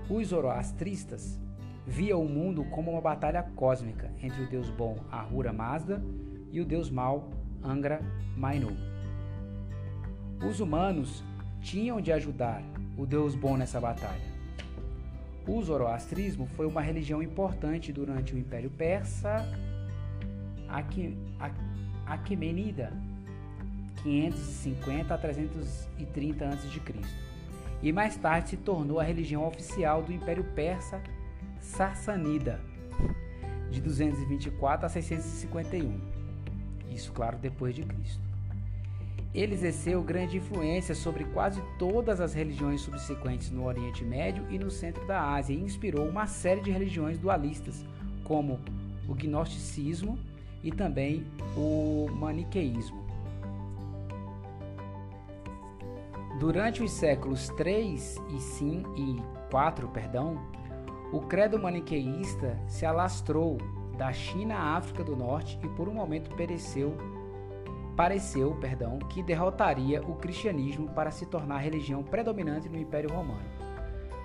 Os zoroastristas via o mundo como uma batalha cósmica entre o deus bom Ahura Mazda e o deus mau Angra Mainyu. Os humanos tinham de ajudar o deus bom nessa batalha. O zoroastrismo foi uma religião importante durante o Império Persa Aquemenida, 550 a 330 a.C. E mais tarde se tornou a religião oficial do Império Persa Sassanida, de 224 a 651. Isso, claro, depois de Cristo. Ele exerceu grande influência sobre quase todas as religiões subsequentes no Oriente Médio e no centro da Ásia e inspirou uma série de religiões dualistas, como o gnosticismo e também o maniqueísmo. Durante os séculos 3 e 5 e 4, perdão, o credo maniqueísta se alastrou da China à África do Norte e por um momento pereceu, pareceu perdão, que derrotaria o cristianismo para se tornar a religião predominante no Império Romano.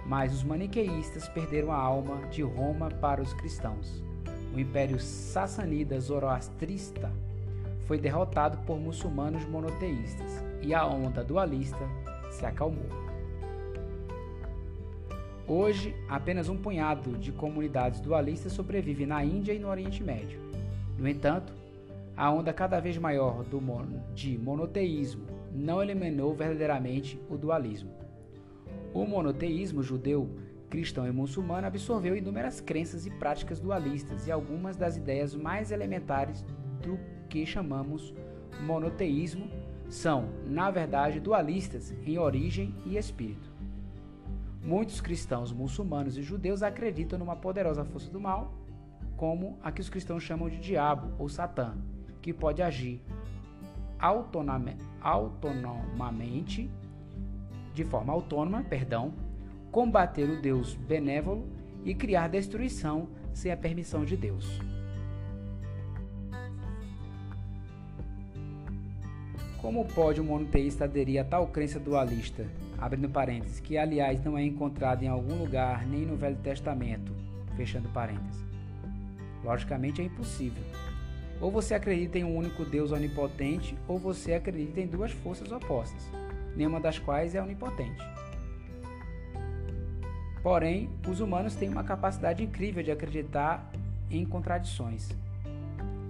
Mas os maniqueístas perderam a alma de Roma para os cristãos. O Império Sassanida Zoroastrista foi derrotado por muçulmanos monoteístas e a onda dualista se acalmou. Hoje, apenas um punhado de comunidades dualistas sobrevive na Índia e no Oriente Médio. No entanto, a onda cada vez maior de monoteísmo não eliminou verdadeiramente o dualismo. O monoteísmo judeu, cristão e muçulmano absorveu inúmeras crenças e práticas dualistas e algumas das ideias mais elementares do que chamamos monoteísmo são, na verdade, dualistas em origem e espírito. Muitos cristãos muçulmanos e judeus acreditam numa poderosa força do mal, como a que os cristãos chamam de diabo ou satã, que pode agir autonomamente, de forma autônoma, perdão, combater o Deus benévolo e criar destruição sem a permissão de Deus. Como pode um monoteísta aderir a tal crença dualista? abrindo parênteses, que aliás não é encontrado em algum lugar nem no Velho Testamento, fechando parênteses. Logicamente é impossível. Ou você acredita em um único Deus onipotente, ou você acredita em duas forças opostas, nenhuma das quais é onipotente. Porém, os humanos têm uma capacidade incrível de acreditar em contradições.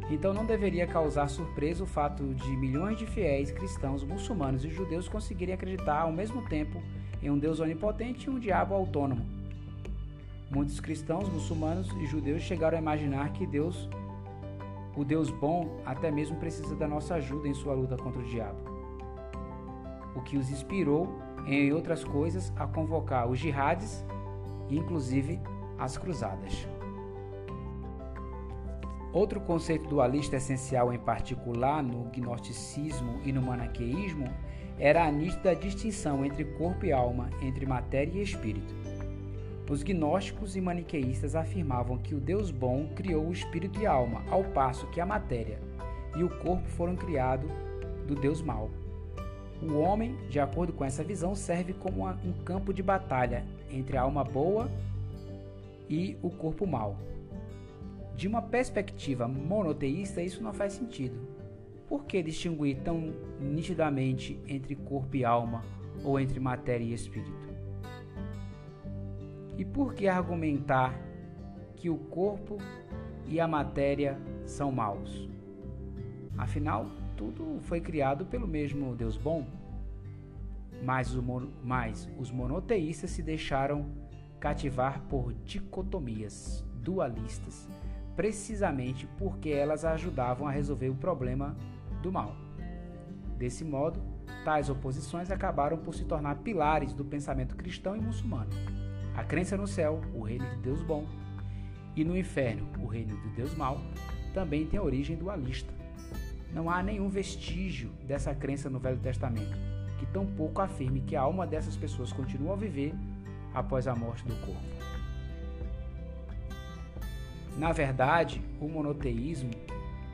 Então não deveria causar surpresa o fato de milhões de fiéis cristãos, muçulmanos e judeus conseguirem acreditar ao mesmo tempo em um Deus onipotente e um diabo autônomo. Muitos cristãos, muçulmanos e judeus chegaram a imaginar que Deus, o Deus bom, até mesmo precisa da nossa ajuda em sua luta contra o diabo. O que os inspirou, em outras coisas, a convocar os jihadis inclusive as cruzadas. Outro conceito dualista essencial, em particular no gnosticismo e no maniqueísmo, era a nítida distinção entre corpo e alma, entre matéria e espírito. Os gnósticos e maniqueístas afirmavam que o Deus bom criou o espírito e a alma, ao passo que a matéria e o corpo foram criados do Deus mau. O homem, de acordo com essa visão, serve como um campo de batalha entre a alma boa e o corpo mau. De uma perspectiva monoteísta, isso não faz sentido. Por que distinguir tão nitidamente entre corpo e alma ou entre matéria e espírito? E por que argumentar que o corpo e a matéria são maus? Afinal, tudo foi criado pelo mesmo Deus bom. Mas, mas os monoteístas se deixaram cativar por dicotomias dualistas precisamente porque elas ajudavam a resolver o problema do mal. Desse modo, tais oposições acabaram por se tornar pilares do pensamento cristão e muçulmano. A crença no céu, o reino de Deus bom, E no inferno, o reino do Deus mau, também tem origem dualista. Não há nenhum vestígio dessa crença no Velho Testamento, que tampouco afirme que a alma dessas pessoas continua a viver após a morte do corpo. Na verdade, o monoteísmo,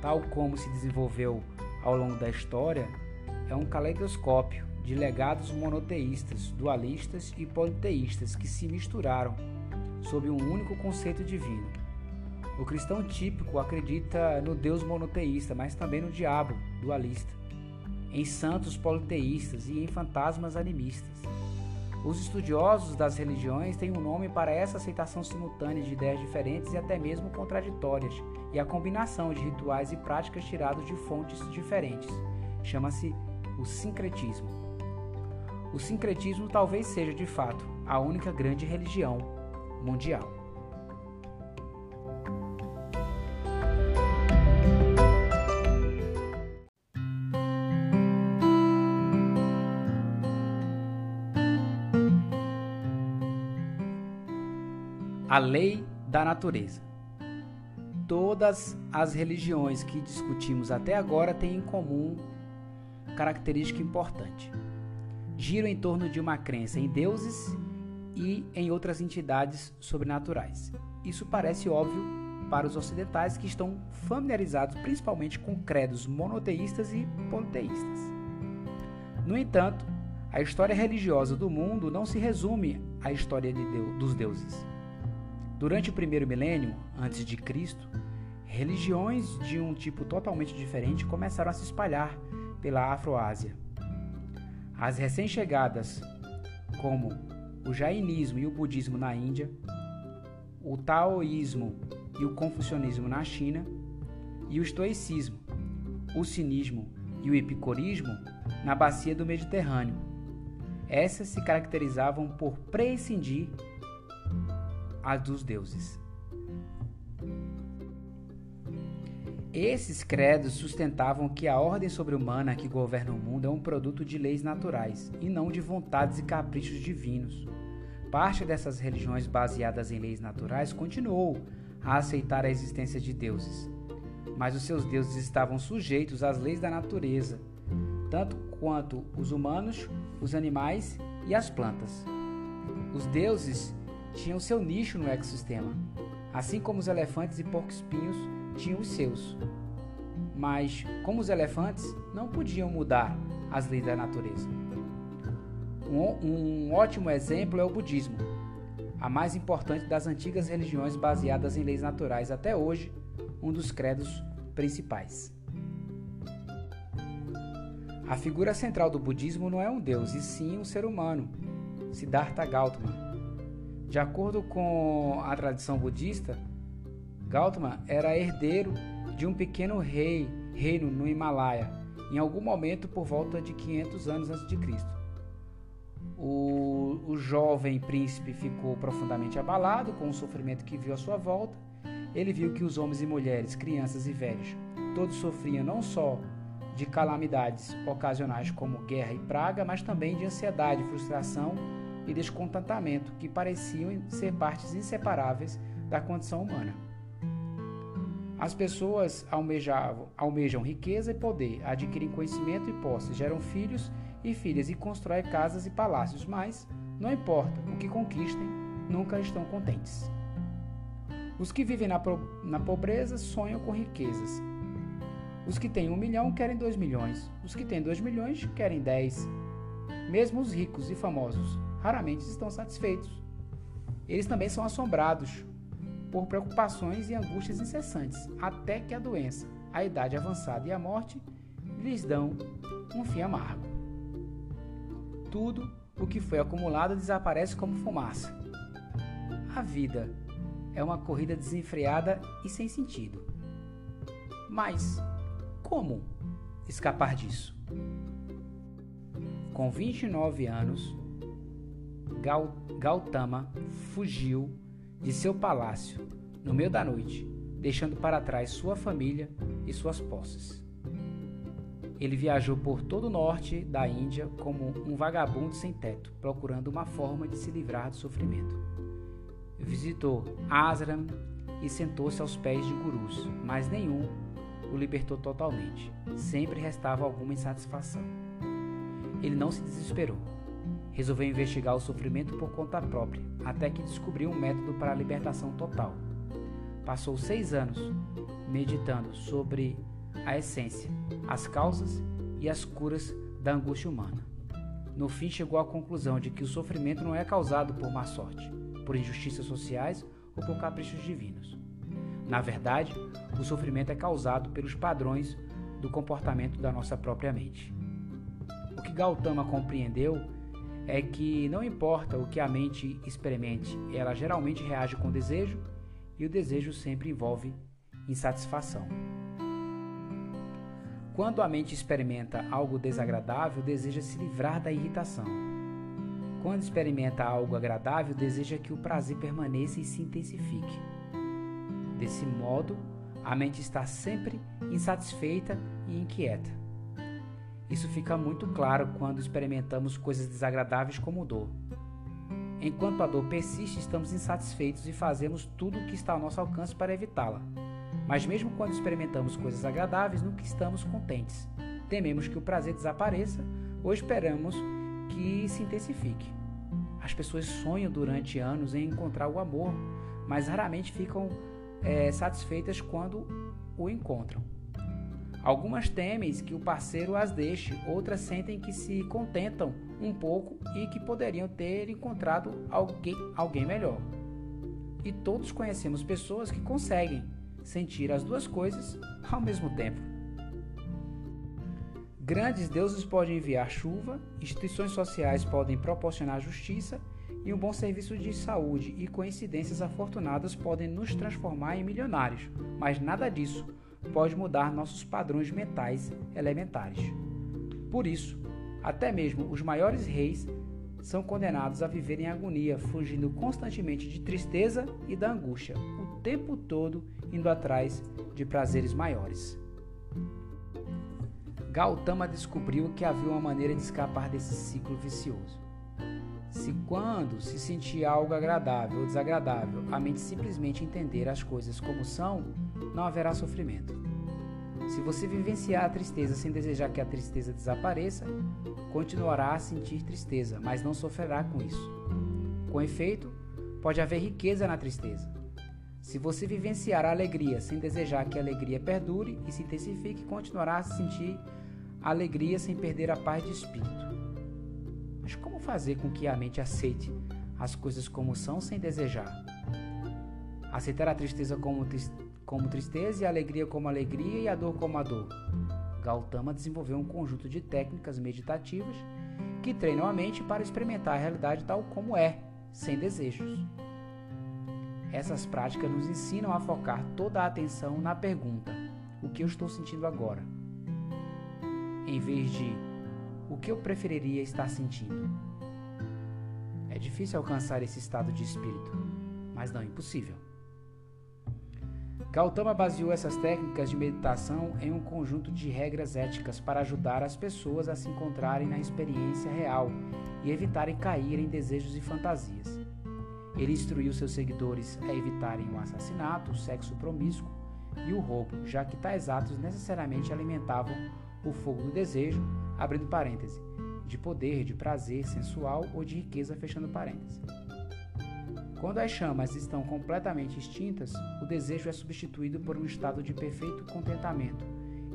tal como se desenvolveu ao longo da história, é um caleidoscópio de legados monoteístas, dualistas e politeístas que se misturaram sob um único conceito divino. O cristão típico acredita no Deus monoteísta, mas também no diabo dualista, em santos politeístas e em fantasmas animistas. Os estudiosos das religiões têm um nome para essa aceitação simultânea de ideias diferentes e até mesmo contraditórias, e a combinação de rituais e práticas tirados de fontes diferentes. Chama-se o sincretismo. O sincretismo talvez seja, de fato, a única grande religião mundial. A lei da natureza. Todas as religiões que discutimos até agora têm em comum característica importante. Giram em torno de uma crença em deuses e em outras entidades sobrenaturais. Isso parece óbvio para os ocidentais que estão familiarizados principalmente com credos monoteístas e politeístas. No entanto, a história religiosa do mundo não se resume à história de Deus, dos deuses. Durante o primeiro milênio antes de Cristo, religiões de um tipo totalmente diferente começaram a se espalhar pela Afroásia. As recém-chegadas, como o jainismo e o budismo na Índia, o taoísmo e o confucionismo na China, e o estoicismo, o cinismo e o epicurismo na bacia do Mediterrâneo. Essas se caracterizavam por prescindir as dos deuses. Esses credos sustentavam que a ordem sobre-humana que governa o mundo é um produto de leis naturais e não de vontades e caprichos divinos. Parte dessas religiões baseadas em leis naturais continuou a aceitar a existência de deuses, mas os seus deuses estavam sujeitos às leis da natureza, tanto quanto os humanos, os animais e as plantas. Os deuses tinham seu nicho no ecossistema, assim como os elefantes e porco-espinhos tinham os seus. Mas, como os elefantes, não podiam mudar as leis da natureza. Um, um ótimo exemplo é o budismo, a mais importante das antigas religiões baseadas em leis naturais até hoje, um dos credos principais. A figura central do budismo não é um deus, e sim um ser humano, Siddhartha Gautama, de acordo com a tradição budista, Gautama era herdeiro de um pequeno rei, reino no Himalaia, em algum momento por volta de 500 anos antes de Cristo. O, o jovem príncipe ficou profundamente abalado com o sofrimento que viu à sua volta. Ele viu que os homens e mulheres, crianças e velhos, todos sofriam não só de calamidades ocasionais como guerra e praga, mas também de ansiedade, frustração e descontentamento que pareciam ser partes inseparáveis da condição humana. As pessoas almejavam, almejam riqueza e poder, adquirem conhecimento e posse, geram filhos e filhas e constroem casas e palácios, mas, não importa o que conquistem, nunca estão contentes. Os que vivem na, na pobreza sonham com riquezas. Os que têm um milhão querem dois milhões. Os que têm dois milhões querem dez. Mesmo os ricos e famosos raramente estão satisfeitos. Eles também são assombrados por preocupações e angústias incessantes, até que a doença, a idade avançada e a morte lhes dão um fim amargo. Tudo o que foi acumulado desaparece como fumaça. A vida é uma corrida desenfreada e sem sentido. Mas como escapar disso? Com 29 anos, Gautama fugiu de seu palácio no meio da noite, deixando para trás sua família e suas posses. Ele viajou por todo o norte da Índia como um vagabundo sem teto, procurando uma forma de se livrar do sofrimento. Visitou Asram e sentou-se aos pés de gurus, mas nenhum o libertou totalmente. Sempre restava alguma insatisfação. Ele não se desesperou. Resolveu investigar o sofrimento por conta própria, até que descobriu um método para a libertação total. Passou seis anos meditando sobre a essência, as causas e as curas da angústia humana. No fim, chegou à conclusão de que o sofrimento não é causado por má sorte, por injustiças sociais ou por caprichos divinos. Na verdade, o sofrimento é causado pelos padrões do comportamento da nossa própria mente. O que Gautama compreendeu é que não importa o que a mente experimente, ela geralmente reage com desejo e o desejo sempre envolve insatisfação. Quando a mente experimenta algo desagradável, deseja se livrar da irritação. Quando experimenta algo agradável, deseja que o prazer permaneça e se intensifique. Desse modo, a mente está sempre insatisfeita e inquieta. Isso fica muito claro quando experimentamos coisas desagradáveis como dor. Enquanto a dor persiste, estamos insatisfeitos e fazemos tudo o que está ao nosso alcance para evitá-la. Mas mesmo quando experimentamos coisas agradáveis, nunca estamos contentes. Tememos que o prazer desapareça ou esperamos que se intensifique. As pessoas sonham durante anos em encontrar o amor, mas raramente ficam é, satisfeitas quando o encontram. Algumas temem que o parceiro as deixe, outras sentem que se contentam um pouco e que poderiam ter encontrado alguém, alguém melhor. E todos conhecemos pessoas que conseguem sentir as duas coisas ao mesmo tempo. Grandes deuses podem enviar chuva, instituições sociais podem proporcionar justiça e um bom serviço de saúde e coincidências afortunadas podem nos transformar em milionários, mas nada disso pode mudar nossos padrões mentais elementares. Por isso, até mesmo os maiores reis são condenados a viver em agonia, fugindo constantemente de tristeza e da angústia, o tempo todo indo atrás de prazeres maiores. Gautama descobriu que havia uma maneira de escapar desse ciclo vicioso. Se quando se sentir algo agradável ou desagradável, a mente simplesmente entender as coisas como são, não haverá sofrimento. Se você vivenciar a tristeza sem desejar que a tristeza desapareça, continuará a sentir tristeza, mas não sofrerá com isso. Com efeito, pode haver riqueza na tristeza. Se você vivenciar a alegria sem desejar que a alegria perdure e se intensifique, continuará a sentir alegria sem perder a paz de espírito. Mas como fazer com que a mente aceite as coisas como são sem desejar? Aceitar a tristeza como, como tristeza e a alegria como alegria e a dor como a dor. Gautama desenvolveu um conjunto de técnicas meditativas que treinam a mente para experimentar a realidade tal como é, sem desejos. Essas práticas nos ensinam a focar toda a atenção na pergunta: o que eu estou sentindo agora? Em vez de o que eu preferiria estar sentindo. É difícil alcançar esse estado de espírito, mas não impossível. Gautama baseou essas técnicas de meditação em um conjunto de regras éticas para ajudar as pessoas a se encontrarem na experiência real e evitarem cair em desejos e fantasias. Ele instruiu seus seguidores a evitarem o assassinato, o sexo promíscuo e o roubo, já que tais atos necessariamente alimentavam o fogo do desejo, abrindo parêntese, de poder, de prazer sensual ou de riqueza, fechando parêntese. Quando as chamas estão completamente extintas, o desejo é substituído por um estado de perfeito contentamento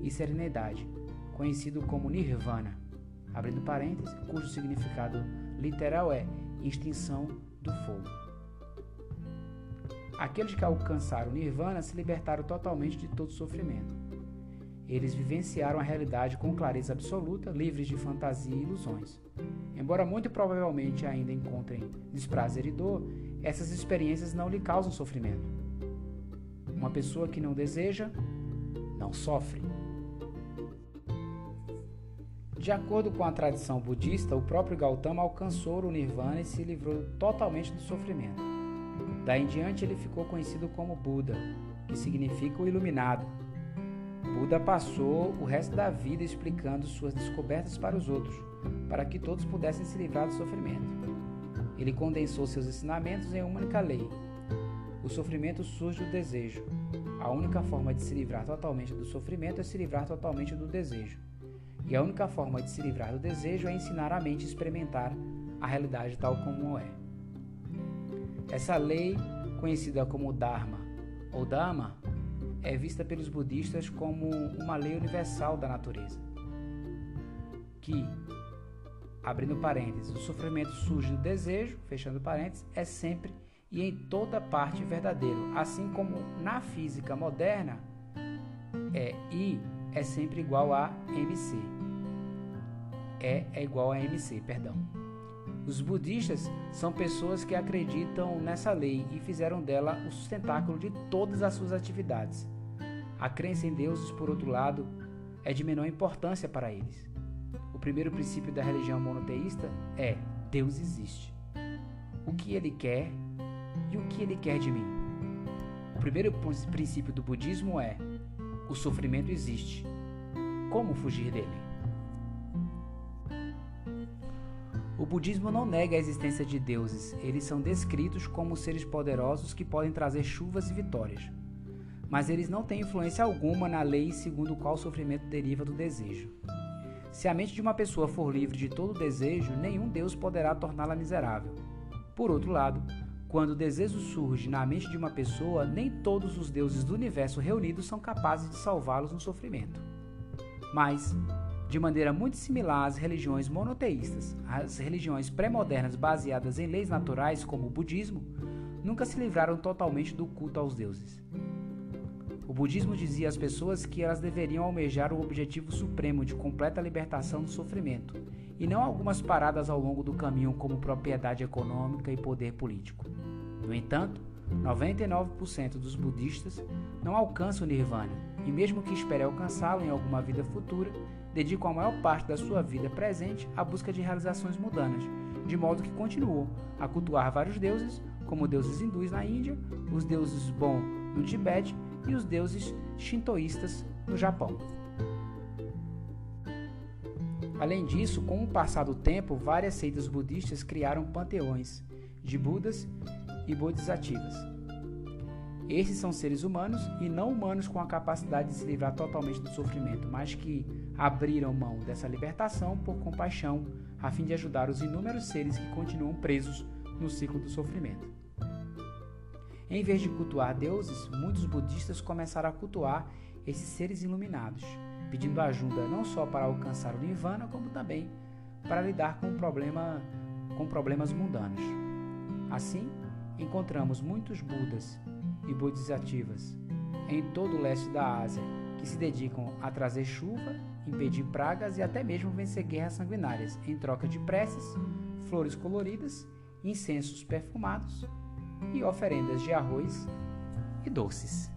e serenidade, conhecido como nirvana, abrindo parênteses, cujo significado literal é extinção do fogo. Aqueles que alcançaram nirvana se libertaram totalmente de todo sofrimento. Eles vivenciaram a realidade com clareza absoluta, livres de fantasia e ilusões. Embora muito provavelmente ainda encontrem desprazer e dor, essas experiências não lhe causam sofrimento. Uma pessoa que não deseja, não sofre. De acordo com a tradição budista, o próprio Gautama alcançou o Nirvana e se livrou totalmente do sofrimento. Daí em diante ele ficou conhecido como Buda, que significa o iluminado. Buda passou o resto da vida explicando suas descobertas para os outros, para que todos pudessem se livrar do sofrimento. Ele condensou seus ensinamentos em uma única lei. O sofrimento surge do desejo. A única forma de se livrar totalmente do sofrimento é se livrar totalmente do desejo. E a única forma de se livrar do desejo é ensinar a mente a experimentar a realidade tal como é. Essa lei, conhecida como Dharma ou Dhamma, é vista pelos budistas como uma lei universal da natureza, que, abrindo parênteses, o sofrimento surge do desejo, fechando parênteses, é sempre e em toda parte verdadeiro, assim como na física moderna é I é sempre igual a MC. É é igual a MC, perdão. Os budistas são pessoas que acreditam nessa lei e fizeram dela o sustentáculo de todas as suas atividades. A crença em deuses, por outro lado, é de menor importância para eles. O primeiro princípio da religião monoteísta é: Deus existe. O que ele quer e o que ele quer de mim. O primeiro princípio do budismo é: o sofrimento existe. Como fugir dele? O budismo não nega a existência de deuses, eles são descritos como seres poderosos que podem trazer chuvas e vitórias. Mas eles não têm influência alguma na lei segundo qual o sofrimento deriva do desejo. Se a mente de uma pessoa for livre de todo desejo, nenhum Deus poderá torná-la miserável. Por outro lado, quando o desejo surge na mente de uma pessoa, nem todos os deuses do universo reunidos são capazes de salvá-los no sofrimento. Mas, de maneira muito similar às religiões monoteístas, as religiões pré-modernas baseadas em leis naturais, como o budismo, nunca se livraram totalmente do culto aos deuses. O budismo dizia às pessoas que elas deveriam almejar o objetivo supremo de completa libertação do sofrimento, e não algumas paradas ao longo do caminho como propriedade econômica e poder político. No entanto, 99% dos budistas não alcançam o nirvana, e mesmo que espere alcançá-lo em alguma vida futura, dedicam a maior parte da sua vida presente à busca de realizações mundanas, de modo que continuam a cultuar vários deuses, como deuses hindus na Índia, os deuses Bon no Tibete e os deuses shintoístas no Japão. Além disso, com o passar do tempo, várias seitas budistas criaram panteões de Budas e Bodhisattvas. Esses são seres humanos e não humanos com a capacidade de se livrar totalmente do sofrimento, mas que abriram mão dessa libertação por compaixão, a fim de ajudar os inúmeros seres que continuam presos no ciclo do sofrimento. Em vez de cultuar deuses, muitos budistas começaram a cultuar esses seres iluminados, pedindo ajuda não só para alcançar o nirvana, como também para lidar com, problema, com problemas mundanos. Assim, encontramos muitos Budas e Bodhisattvas em todo o leste da Ásia que se dedicam a trazer chuva, impedir pragas e até mesmo vencer guerras sanguinárias em troca de preces, flores coloridas, incensos perfumados e oferendas de arroz e doces.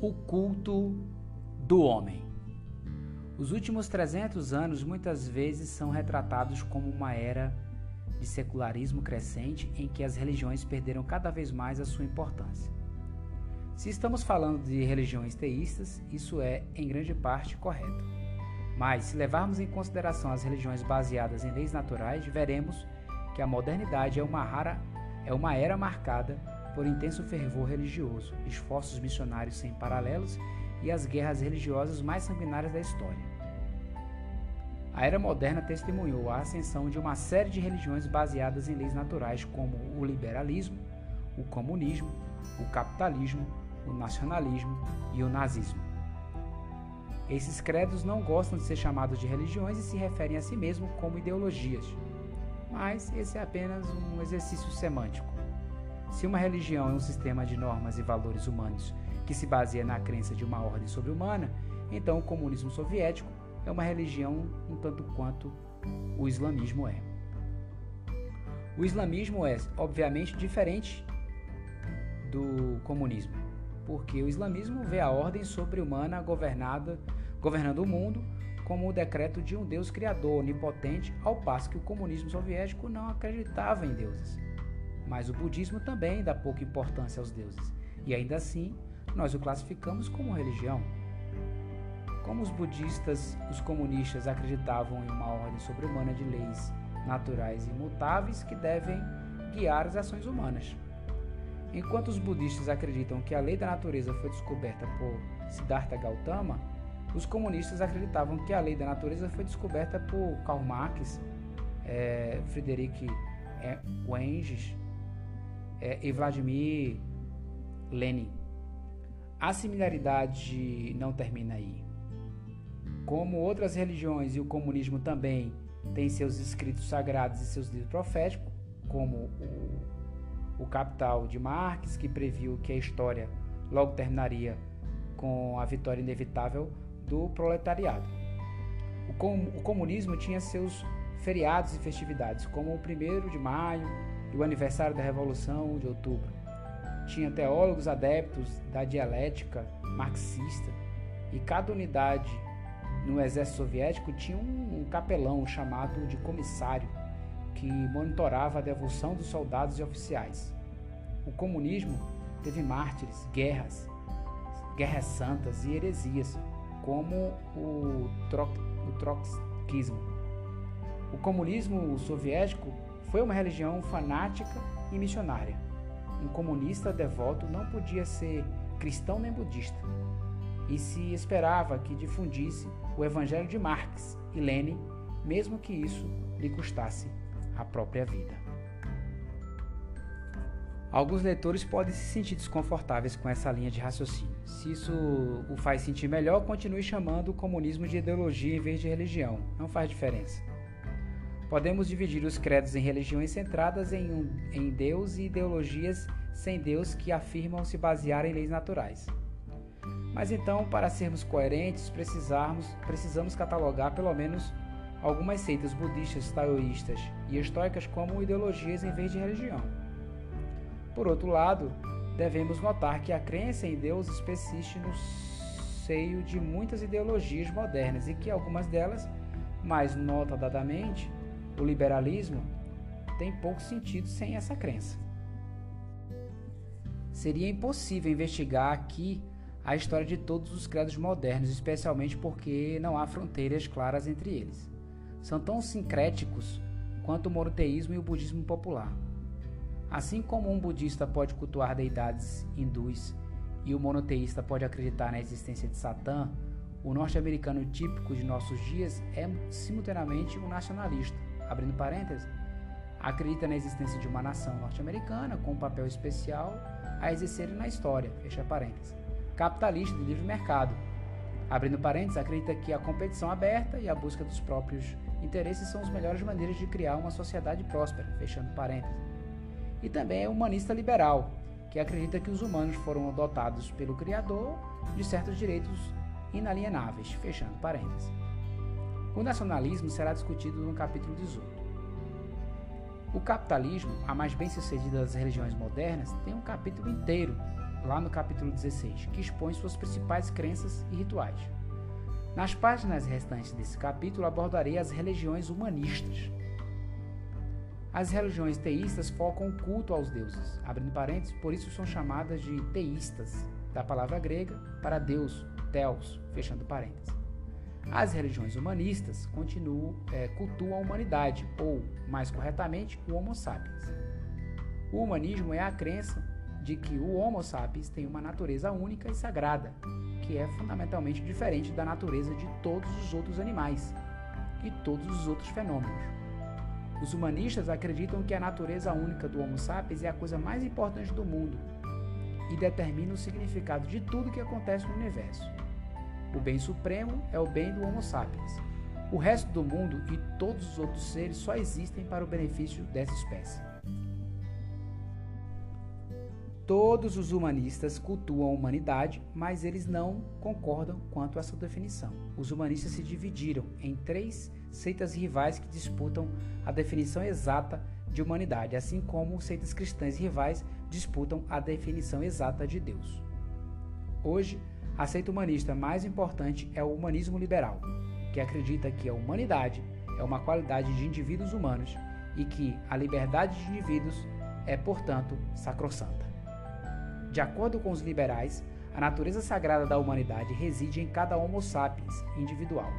O culto do homem. Os últimos 300 anos muitas vezes são retratados como uma era de secularismo crescente em que as religiões perderam cada vez mais a sua importância. Se estamos falando de religiões teístas, isso é, em grande parte, correto. Mas, se levarmos em consideração as religiões baseadas em leis naturais, veremos que a modernidade é uma, rara, é uma era marcada por intenso fervor religioso, esforços missionários sem paralelos e as guerras religiosas mais sanguinárias da história. A era moderna testemunhou a ascensão de uma série de religiões baseadas em leis naturais, como o liberalismo, o comunismo, o capitalismo, o nacionalismo e o nazismo. Esses credos não gostam de ser chamados de religiões e se referem a si mesmos como ideologias. Mas esse é apenas um exercício semântico. Se uma religião é um sistema de normas e valores humanos que se baseia na crença de uma ordem sobre-humana, então o comunismo soviético é uma religião um tanto quanto o islamismo é. O islamismo é, obviamente, diferente do comunismo porque o islamismo vê a ordem sobre-humana governada, governando o mundo como o decreto de um Deus criador onipotente, ao passo que o comunismo soviético não acreditava em deuses. Mas o budismo também dá pouca importância aos deuses, e ainda assim nós o classificamos como religião. Como os budistas, os comunistas acreditavam em uma ordem sobre-humana de leis naturais e imutáveis que devem guiar as ações humanas. Enquanto os budistas acreditam que a lei da natureza foi descoberta por Siddhartha Gautama, os comunistas acreditavam que a lei da natureza foi descoberta por Karl Marx, é, Friedrich Engels é, e Vladimir Lenin. A similaridade não termina aí. Como outras religiões e o comunismo também têm seus escritos sagrados e seus livros proféticos, como o, o Capital de Marx, que previu que a história logo terminaria com a vitória inevitável do proletariado. O, com, o comunismo tinha seus feriados e festividades, como o 1 de maio e o aniversário da Revolução de Outubro. Tinha teólogos adeptos da dialética marxista e cada unidade no exército soviético tinha um capelão chamado de comissário que monitorava a devoção dos soldados e oficiais. O comunismo teve mártires, guerras, guerras santas e heresias, como o, troc, o trotskismo. O comunismo soviético foi uma religião fanática e missionária. Um comunista devoto não podia ser cristão nem budista, e se esperava que difundisse o evangelho de Marx e Lenin, mesmo que isso lhe custasse a própria vida. Alguns leitores podem se sentir desconfortáveis com essa linha de raciocínio. Se isso o faz sentir melhor, continue chamando o comunismo de ideologia em vez de religião. Não faz diferença. Podemos dividir os credos em religiões centradas em, um, em Deus e ideologias sem Deus que afirmam se basear em leis naturais. Mas então, para sermos coerentes, precisamos catalogar pelo menos algumas seitas budistas, taoístas e estoicas como ideologias em vez de religião. Por outro lado, devemos notar que a crença em Deus persiste no seio de muitas ideologias modernas e que algumas delas, mais notadamente o liberalismo, têm pouco sentido sem essa crença. Seria impossível investigar aqui a história de todos os credos modernos, especialmente porque não há fronteiras claras entre eles. São tão sincréticos quanto o monoteísmo e o budismo popular. Assim como um budista pode cultuar deidades hindus e o monoteísta pode acreditar na existência de Satã, o norte-americano típico de nossos dias é simultaneamente um nacionalista. Abrindo parênteses, acredita na existência de uma nação norte-americana com um papel especial a exercer na história. Fecha parênteses capitalista de livre mercado. Abrindo parênteses, acredita que a competição aberta e a busca dos próprios interesses são as melhores maneiras de criar uma sociedade próspera, fechando parênteses. E também é humanista liberal, que acredita que os humanos foram dotados pelo Criador de certos direitos inalienáveis, fechando parênteses. O nacionalismo será discutido no capítulo 18. O capitalismo, a mais bem-sucedida das religiões modernas, tem um capítulo inteiro lá no capítulo 16, que expõe suas principais crenças e rituais. Nas páginas restantes desse capítulo abordarei as religiões humanistas. As religiões teístas focam o culto aos deuses, abrindo parênteses, por isso são chamadas de teístas, da palavra grega para Deus, Theos, fechando parênteses. As religiões humanistas continuam, é, cultuam a humanidade, ou, mais corretamente, o Homo sapiens. O humanismo é a crença de que o Homo sapiens tem uma natureza única e sagrada, que é fundamentalmente diferente da natureza de todos os outros animais e todos os outros fenômenos. Os humanistas acreditam que a natureza única do Homo sapiens é a coisa mais importante do mundo e determina o significado de tudo que acontece no universo. O bem supremo é o bem do Homo sapiens. O resto do mundo e todos os outros seres só existem para o benefício dessa espécie. Todos os humanistas cultuam a humanidade, mas eles não concordam quanto a essa definição. Os humanistas se dividiram em três seitas rivais que disputam a definição exata de humanidade, assim como seitas cristãs rivais disputam a definição exata de Deus. Hoje, a seita humanista mais importante é o humanismo liberal, que acredita que a humanidade é uma qualidade de indivíduos humanos e que a liberdade de indivíduos é, portanto, sacrossanta. De acordo com os liberais, A natureza sagrada da humanidade reside em cada Homo sapiens individual.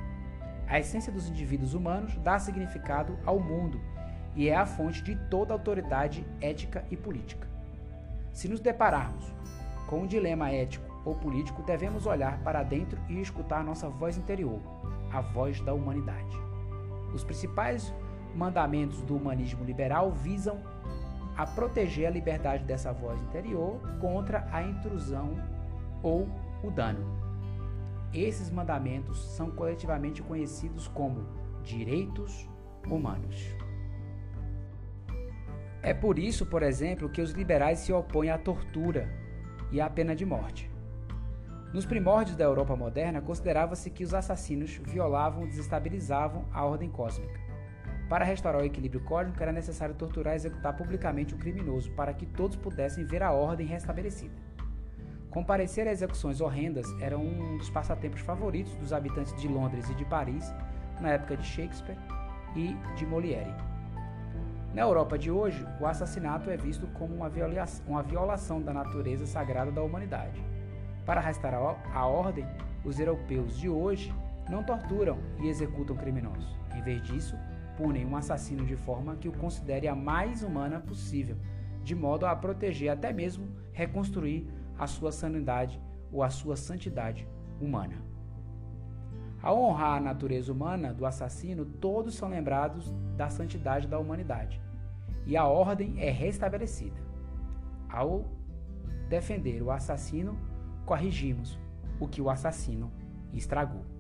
A essência dos indivíduos humanos dá significado ao mundo e é a fonte de toda autoridade ética e política. Se nos depararmos com um dilema ético ou político, devemos olhar para dentro e escutar nossa voz interior, a voz da humanidade. Os principais mandamentos do humanismo liberal visam a proteger a liberdade dessa voz interior contra a intrusão ou o dano. Esses mandamentos são coletivamente conhecidos como direitos humanos. É por isso, por exemplo, que os liberais se opõem à tortura e à pena de morte. Nos primórdios da Europa moderna, considerava-se que os assassinos violavam e desestabilizavam a ordem cósmica. Para restaurar o equilíbrio cósmico, era necessário torturar e executar publicamente o criminoso para que todos pudessem ver a ordem restabelecida. Comparecer a execuções horrendas era um dos passatempos favoritos dos habitantes de Londres e de Paris na época de Shakespeare e de Molière. Na Europa de hoje, o assassinato é visto como uma violação, uma violação da natureza sagrada da humanidade. Para restaurar a ordem, os europeus de hoje não torturam e executam criminosos. Em vez disso, punem um assassino de forma que o considere a mais humana possível, de modo a proteger até mesmo reconstruir a sua sanidade ou a sua santidade humana. Ao honrar a natureza humana do assassino, todos são lembrados da santidade da humanidade e a ordem é restabelecida. Ao defender o assassino, corrigimos o que o assassino estragou.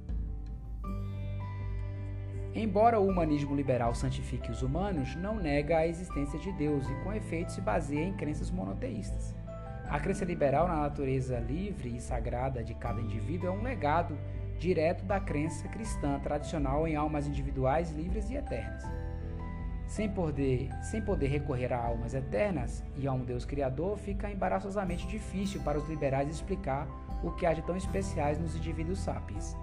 Embora o humanismo liberal santifique os humanos, não nega a existência de Deus e, com efeito, se baseia em crenças monoteístas. A crença liberal na natureza livre e sagrada de cada indivíduo é um legado direto da crença cristã tradicional em almas individuais livres e eternas. Sem poder, sem poder recorrer a almas eternas e a um Deus Criador, fica embaraçosamente difícil para os liberais explicar o que há de tão especiais nos indivíduos sapiens.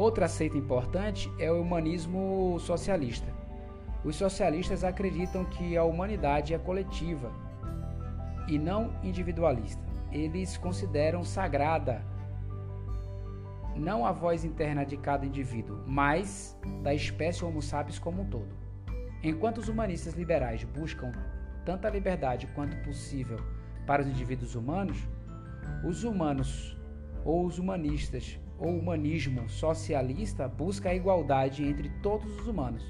Outra seita importante é o humanismo socialista. Os socialistas acreditam que a humanidade é coletiva e não individualista. Eles consideram sagrada não a voz interna de cada indivíduo, mas da espécie Homo sapiens como um todo. Enquanto os humanistas liberais buscam tanta liberdade quanto possível para os indivíduos humanos, os humanos ou os humanistas ou humanismo socialista busca a igualdade entre todos os humanos.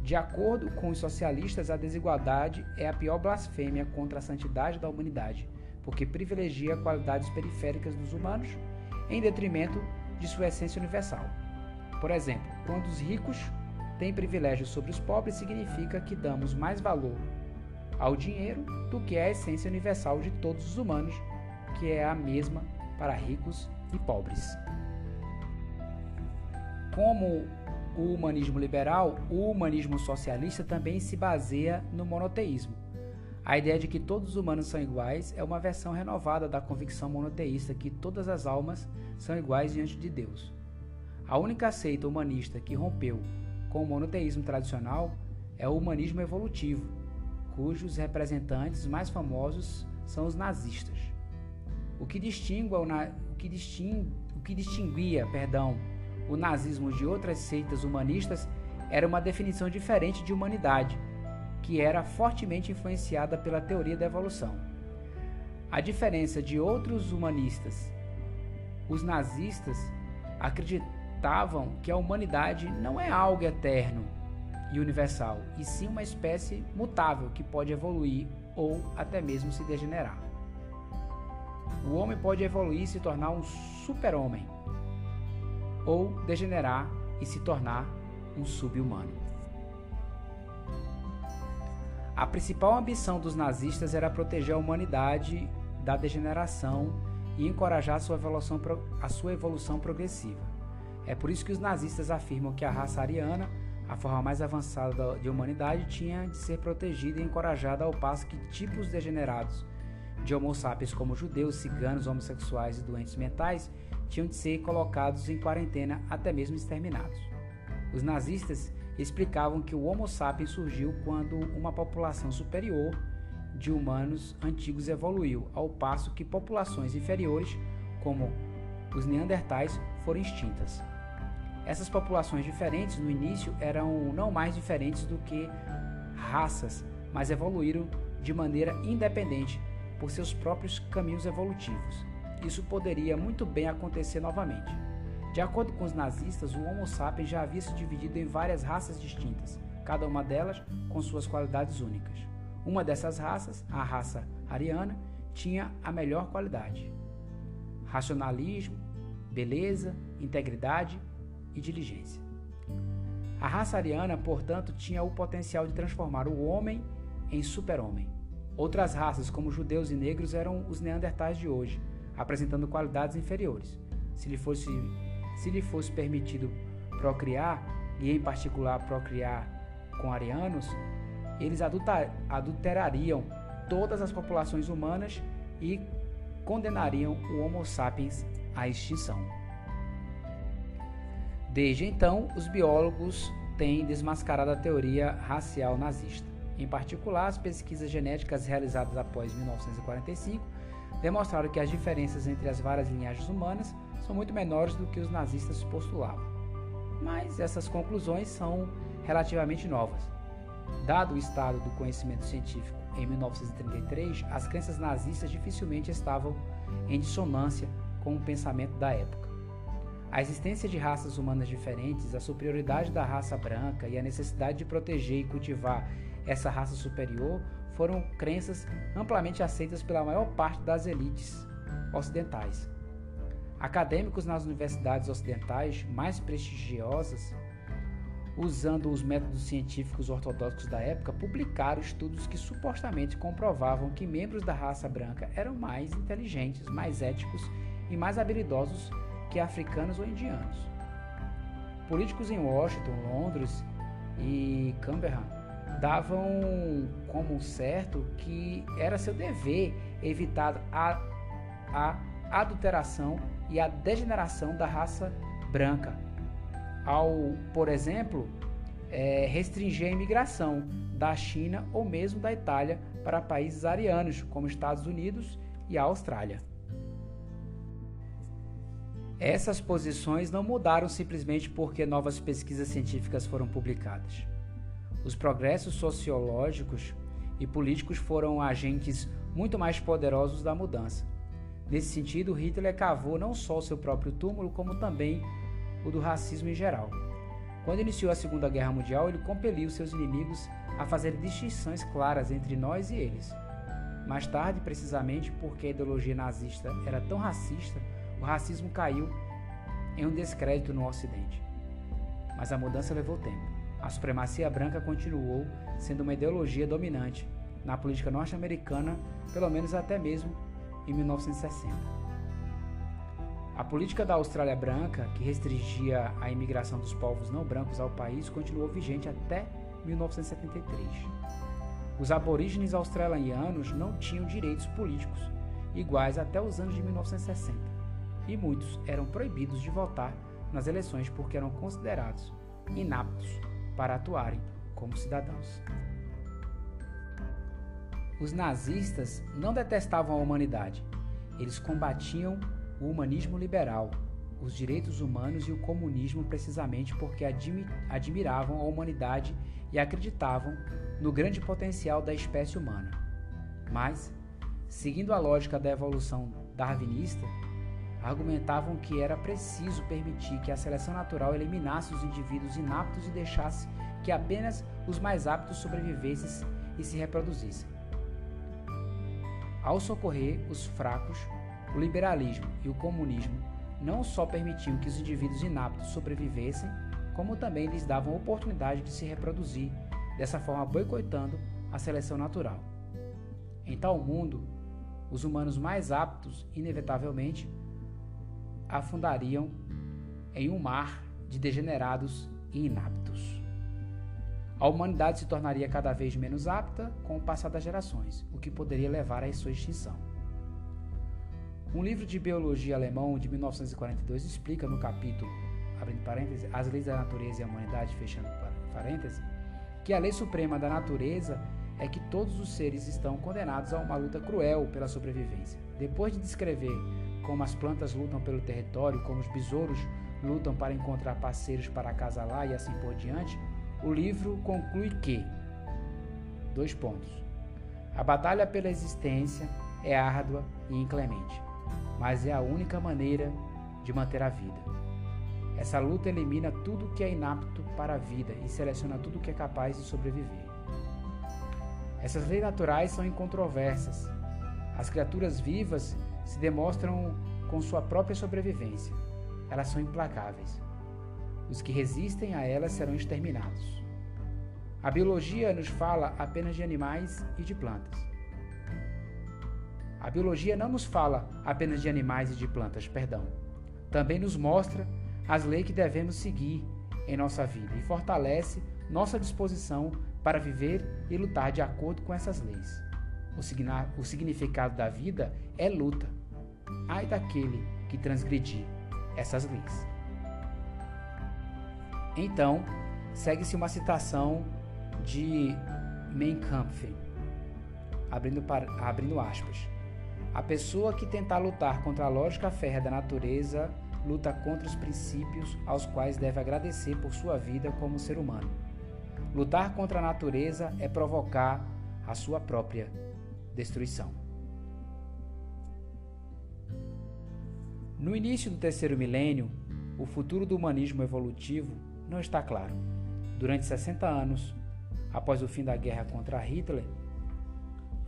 De acordo com os socialistas, a desigualdade é a pior blasfêmia contra a santidade da humanidade, porque privilegia qualidades periféricas dos humanos em detrimento de sua essência universal. Por exemplo, quando os ricos têm privilégios sobre os pobres, significa que damos mais valor ao dinheiro do que à essência universal de todos os humanos, que é a mesma para ricos e pobres. Como o humanismo liberal, o humanismo socialista também se baseia no monoteísmo. A ideia de que todos os humanos são iguais é uma versão renovada da convicção monoteísta que todas as almas são iguais diante de Deus. A única seita humanista que rompeu com o monoteísmo tradicional é o humanismo evolutivo, cujos representantes mais famosos são os nazistas. O que, o que, o que distinguia perdão, o nazismo de outras seitas humanistas era uma definição diferente de humanidade que era fortemente influenciada pela teoria da evolução. A diferença de outros humanistas, os nazistas acreditavam que a humanidade não é algo eterno e universal, e sim uma espécie mutável que pode evoluir ou até mesmo se degenerar. O homem pode evoluir e se tornar um super-homem, ou degenerar e se tornar um sub-humano. A principal ambição dos nazistas era proteger a humanidade da degeneração e encorajar a sua evolução, a sua evolução progressiva. É por isso que os nazistas afirmam que a raça ariana, a forma mais avançada de humanidade, tinha de ser protegida e encorajada ao passo que tipos degenerados de Homo sapiens, como judeus, ciganos, homossexuais e doentes mentais, tinham de ser colocados em quarentena, até mesmo exterminados. Os nazistas explicavam que o Homo sapiens surgiu quando uma população superior de humanos antigos evoluiu, ao passo que populações inferiores, como os neandertais, foram extintas. Essas populações diferentes no início eram não mais diferentes do que raças, mas evoluíram de maneira independente por seus próprios caminhos evolutivos. Isso poderia muito bem acontecer novamente. De acordo com os nazistas, o Homo sapiens já havia se dividido em várias raças distintas, cada uma delas com suas qualidades únicas. Uma dessas raças, a raça ariana, tinha a melhor qualidade: racionalismo, beleza, integridade e diligência. A raça ariana, portanto, tinha o potencial de transformar o homem em super-homem. Outras raças, como judeus e negros, eram os neandertais de hoje, apresentando qualidades inferiores. Se lhe fosse, se lhe fosse permitido procriar, e em particular procriar com arianos, eles adulterariam todas as populações humanas e condenariam o Homo sapiens à extinção. Desde então, os biólogos têm desmascarado a teoria racial nazista. Em particular, as pesquisas genéticas realizadas após 1945 demonstraram que as diferenças entre as várias linhagens humanas são muito menores do que os nazistas postulavam. Mas essas conclusões são relativamente novas. Dado o estado do conhecimento científico em 1933, as crenças nazistas dificilmente estavam em dissonância com o pensamento da época. A existência de raças humanas diferentes, a superioridade da raça branca e a necessidade de proteger e cultivar essa raça superior foram crenças amplamente aceitas pela maior parte das elites ocidentais. Acadêmicos nas universidades ocidentais mais prestigiosas, usando os métodos científicos ortodoxos da época, publicaram estudos que supostamente comprovavam que membros da raça branca eram mais inteligentes, mais éticos e mais habilidosos que africanos ou indianos. Políticos em Washington, Londres e Canberra davam como certo que era seu dever evitar a, a adulteração e a degeneração da raça branca, ao, por exemplo, é, restringir a imigração da China ou mesmo da Itália para países arianos, como Estados Unidos e a Austrália. Essas posições não mudaram simplesmente porque novas pesquisas científicas foram publicadas. Os progressos sociológicos e políticos foram agentes muito mais poderosos da mudança. Nesse sentido, Hitler cavou não só o seu próprio túmulo, como também o do racismo em geral. Quando iniciou a Segunda Guerra Mundial, ele compeliu seus inimigos a fazer distinções claras entre nós e eles. Mais tarde, precisamente porque a ideologia nazista era tão racista, o racismo caiu em um descrédito no Ocidente. Mas a mudança levou tempo. A supremacia branca continuou sendo uma ideologia dominante na política norte-americana, pelo menos até mesmo em 1960. A política da Austrália Branca, que restringia a imigração dos povos não brancos ao país, continuou vigente até 1973. Os aborígenes australianos não tinham direitos políticos iguais até os anos de 1960 e muitos eram proibidos de votar nas eleições porque eram considerados inaptos para atuarem como cidadãos. Os nazistas não detestavam a humanidade, eles combatiam o humanismo liberal, os direitos humanos e o comunismo precisamente porque admiravam a humanidade e acreditavam no grande potencial da espécie humana. Mas, seguindo a lógica da evolução darwinista, argumentavam que era preciso permitir que a seleção natural eliminasse os indivíduos inaptos e deixasse que apenas os mais aptos sobrevivessem e se reproduzissem. Ao socorrer os fracos, o liberalismo e o comunismo não só permitiam que os indivíduos inaptos sobrevivessem, como também lhes davam oportunidade de se reproduzir, dessa forma boicotando a seleção natural. Em tal mundo, os humanos mais aptos, inevitavelmente, afundariam em um mar de degenerados e inaptos. A humanidade se tornaria cada vez menos apta com o passar das gerações, o que poderia levar à sua extinção. Um livro de biologia alemão de 1942 explica no capítulo, abrindo parênteses, As leis da natureza e a humanidade, fechando parênteses, que a lei suprema da natureza é que todos os seres estão condenados a uma luta cruel pela sobrevivência. Depois de descrever como as plantas lutam pelo território, como os besouros lutam para encontrar parceiros para acasalar e assim por diante, o livro conclui que dois pontos. A batalha pela existência é árdua e inclemente, mas é a única maneira de manter a vida. Essa luta elimina tudo que é inapto para a vida e seleciona tudo que é capaz de sobreviver. Essas leis naturais são incontroversas. As criaturas vivas se demonstram com sua própria sobrevivência. Elas são implacáveis. Os que resistem a elas serão exterminados. A biologia nos fala apenas de animais e de plantas. A biologia não nos fala apenas de animais e de plantas, perdão. Também nos mostra as leis que devemos seguir em nossa vida e fortalece nossa disposição para viver e lutar de acordo com essas leis. O, o significado da vida é luta. Ai daquele que transgredir essas leis. Então, segue-se uma citação de Mein Kampf, abrindo, para, abrindo aspas. A pessoa que tentar lutar contra a lógica férrea da natureza luta contra os princípios aos quais deve agradecer por sua vida como ser humano. Lutar contra a natureza é provocar a sua própria destruição. No início do terceiro milênio, o futuro do humanismo evolutivo não está claro. Durante 60 anos, após o fim da guerra contra Hitler,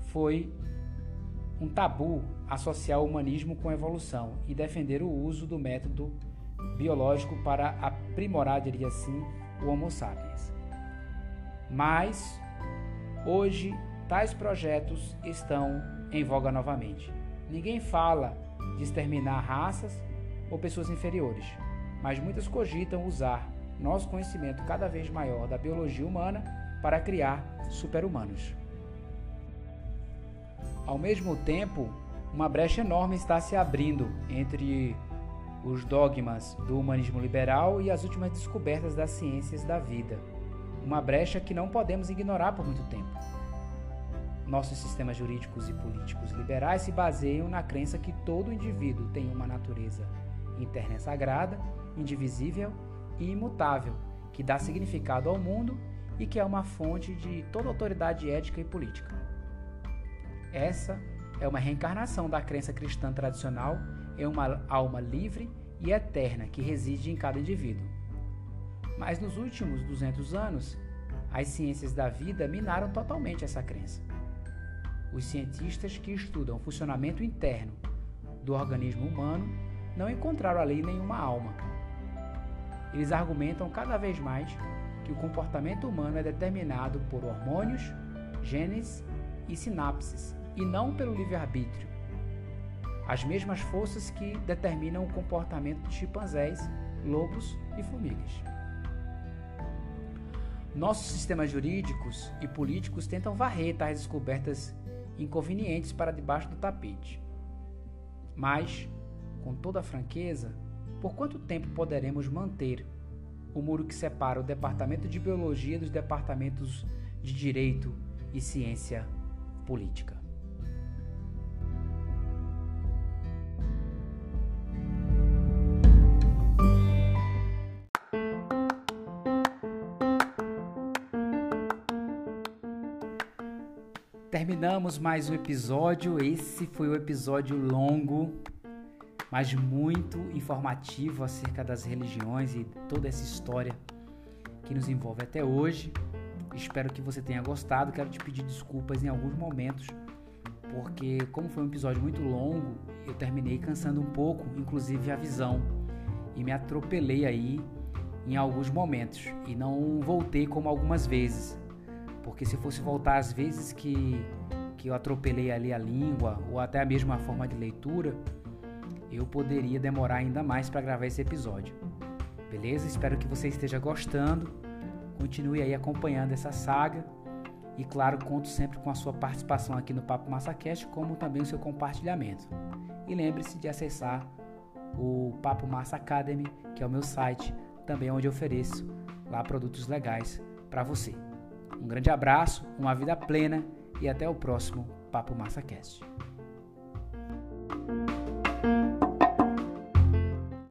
foi um tabu associar o humanismo com a evolução e defender o uso do método biológico para aprimorar, diria assim, o Homo sapiens. Mas, hoje, tais projetos estão em voga novamente. Ninguém fala de exterminar raças ou pessoas inferiores, mas muitos cogitam usar nosso conhecimento cada vez maior da biologia humana para criar super-humanos. Ao mesmo tempo, uma brecha enorme está se abrindo entre os dogmas do humanismo liberal e as últimas descobertas das ciências da vida. Uma brecha que não podemos ignorar por muito tempo. Nossos sistemas jurídicos e políticos liberais se baseiam na crença que todo indivíduo tem uma natureza interna sagrada, indivisível e imutável, que dá significado ao mundo e que é uma fonte de toda autoridade ética e política. Essa é uma reencarnação da crença cristã tradicional em uma alma livre e eterna que reside em cada indivíduo. Mas nos últimos 200 anos, as ciências da vida minaram totalmente essa crença. Os cientistas que estudam o funcionamento interno do organismo humano não encontraram ali nenhuma alma. Eles argumentam cada vez mais que o comportamento humano é determinado por hormônios, genes e sinapses, e não pelo livre-arbítrio. As mesmas forças que determinam o comportamento de chimpanzés, lobos e formigas. Nossos sistemas jurídicos e políticos tentam varrer tais descobertas inconvenientes para debaixo do tapete. Mas, com toda franqueza, por quanto tempo poderemos manter o muro que separa o Departamento de Biologia dos departamentos de Direito e Ciência Política? Terminamos mais um episódio. Esse foi o um episódio longo, mas muito informativo acerca das religiões e toda essa história que nos envolve até hoje. Espero que você tenha gostado. Quero te pedir desculpas em alguns momentos, porque como foi um episódio muito longo, eu terminei cansando um pouco, inclusive a visão, e me atropelei aí em alguns momentos e não voltei como algumas vezes. Porque se fosse voltar às vezes que, que eu atropelei ali a língua ou até a mesma forma de leitura, eu poderia demorar ainda mais para gravar esse episódio. Beleza? Espero que você esteja gostando. Continue aí acompanhando essa saga. E claro, conto sempre com a sua participação aqui no Papo MassaCast, como também o seu compartilhamento. E lembre-se de acessar o Papo Massa Academy, que é o meu site, também onde eu ofereço lá produtos legais para você. Um grande abraço, uma vida plena e até o próximo Papo MassaCast.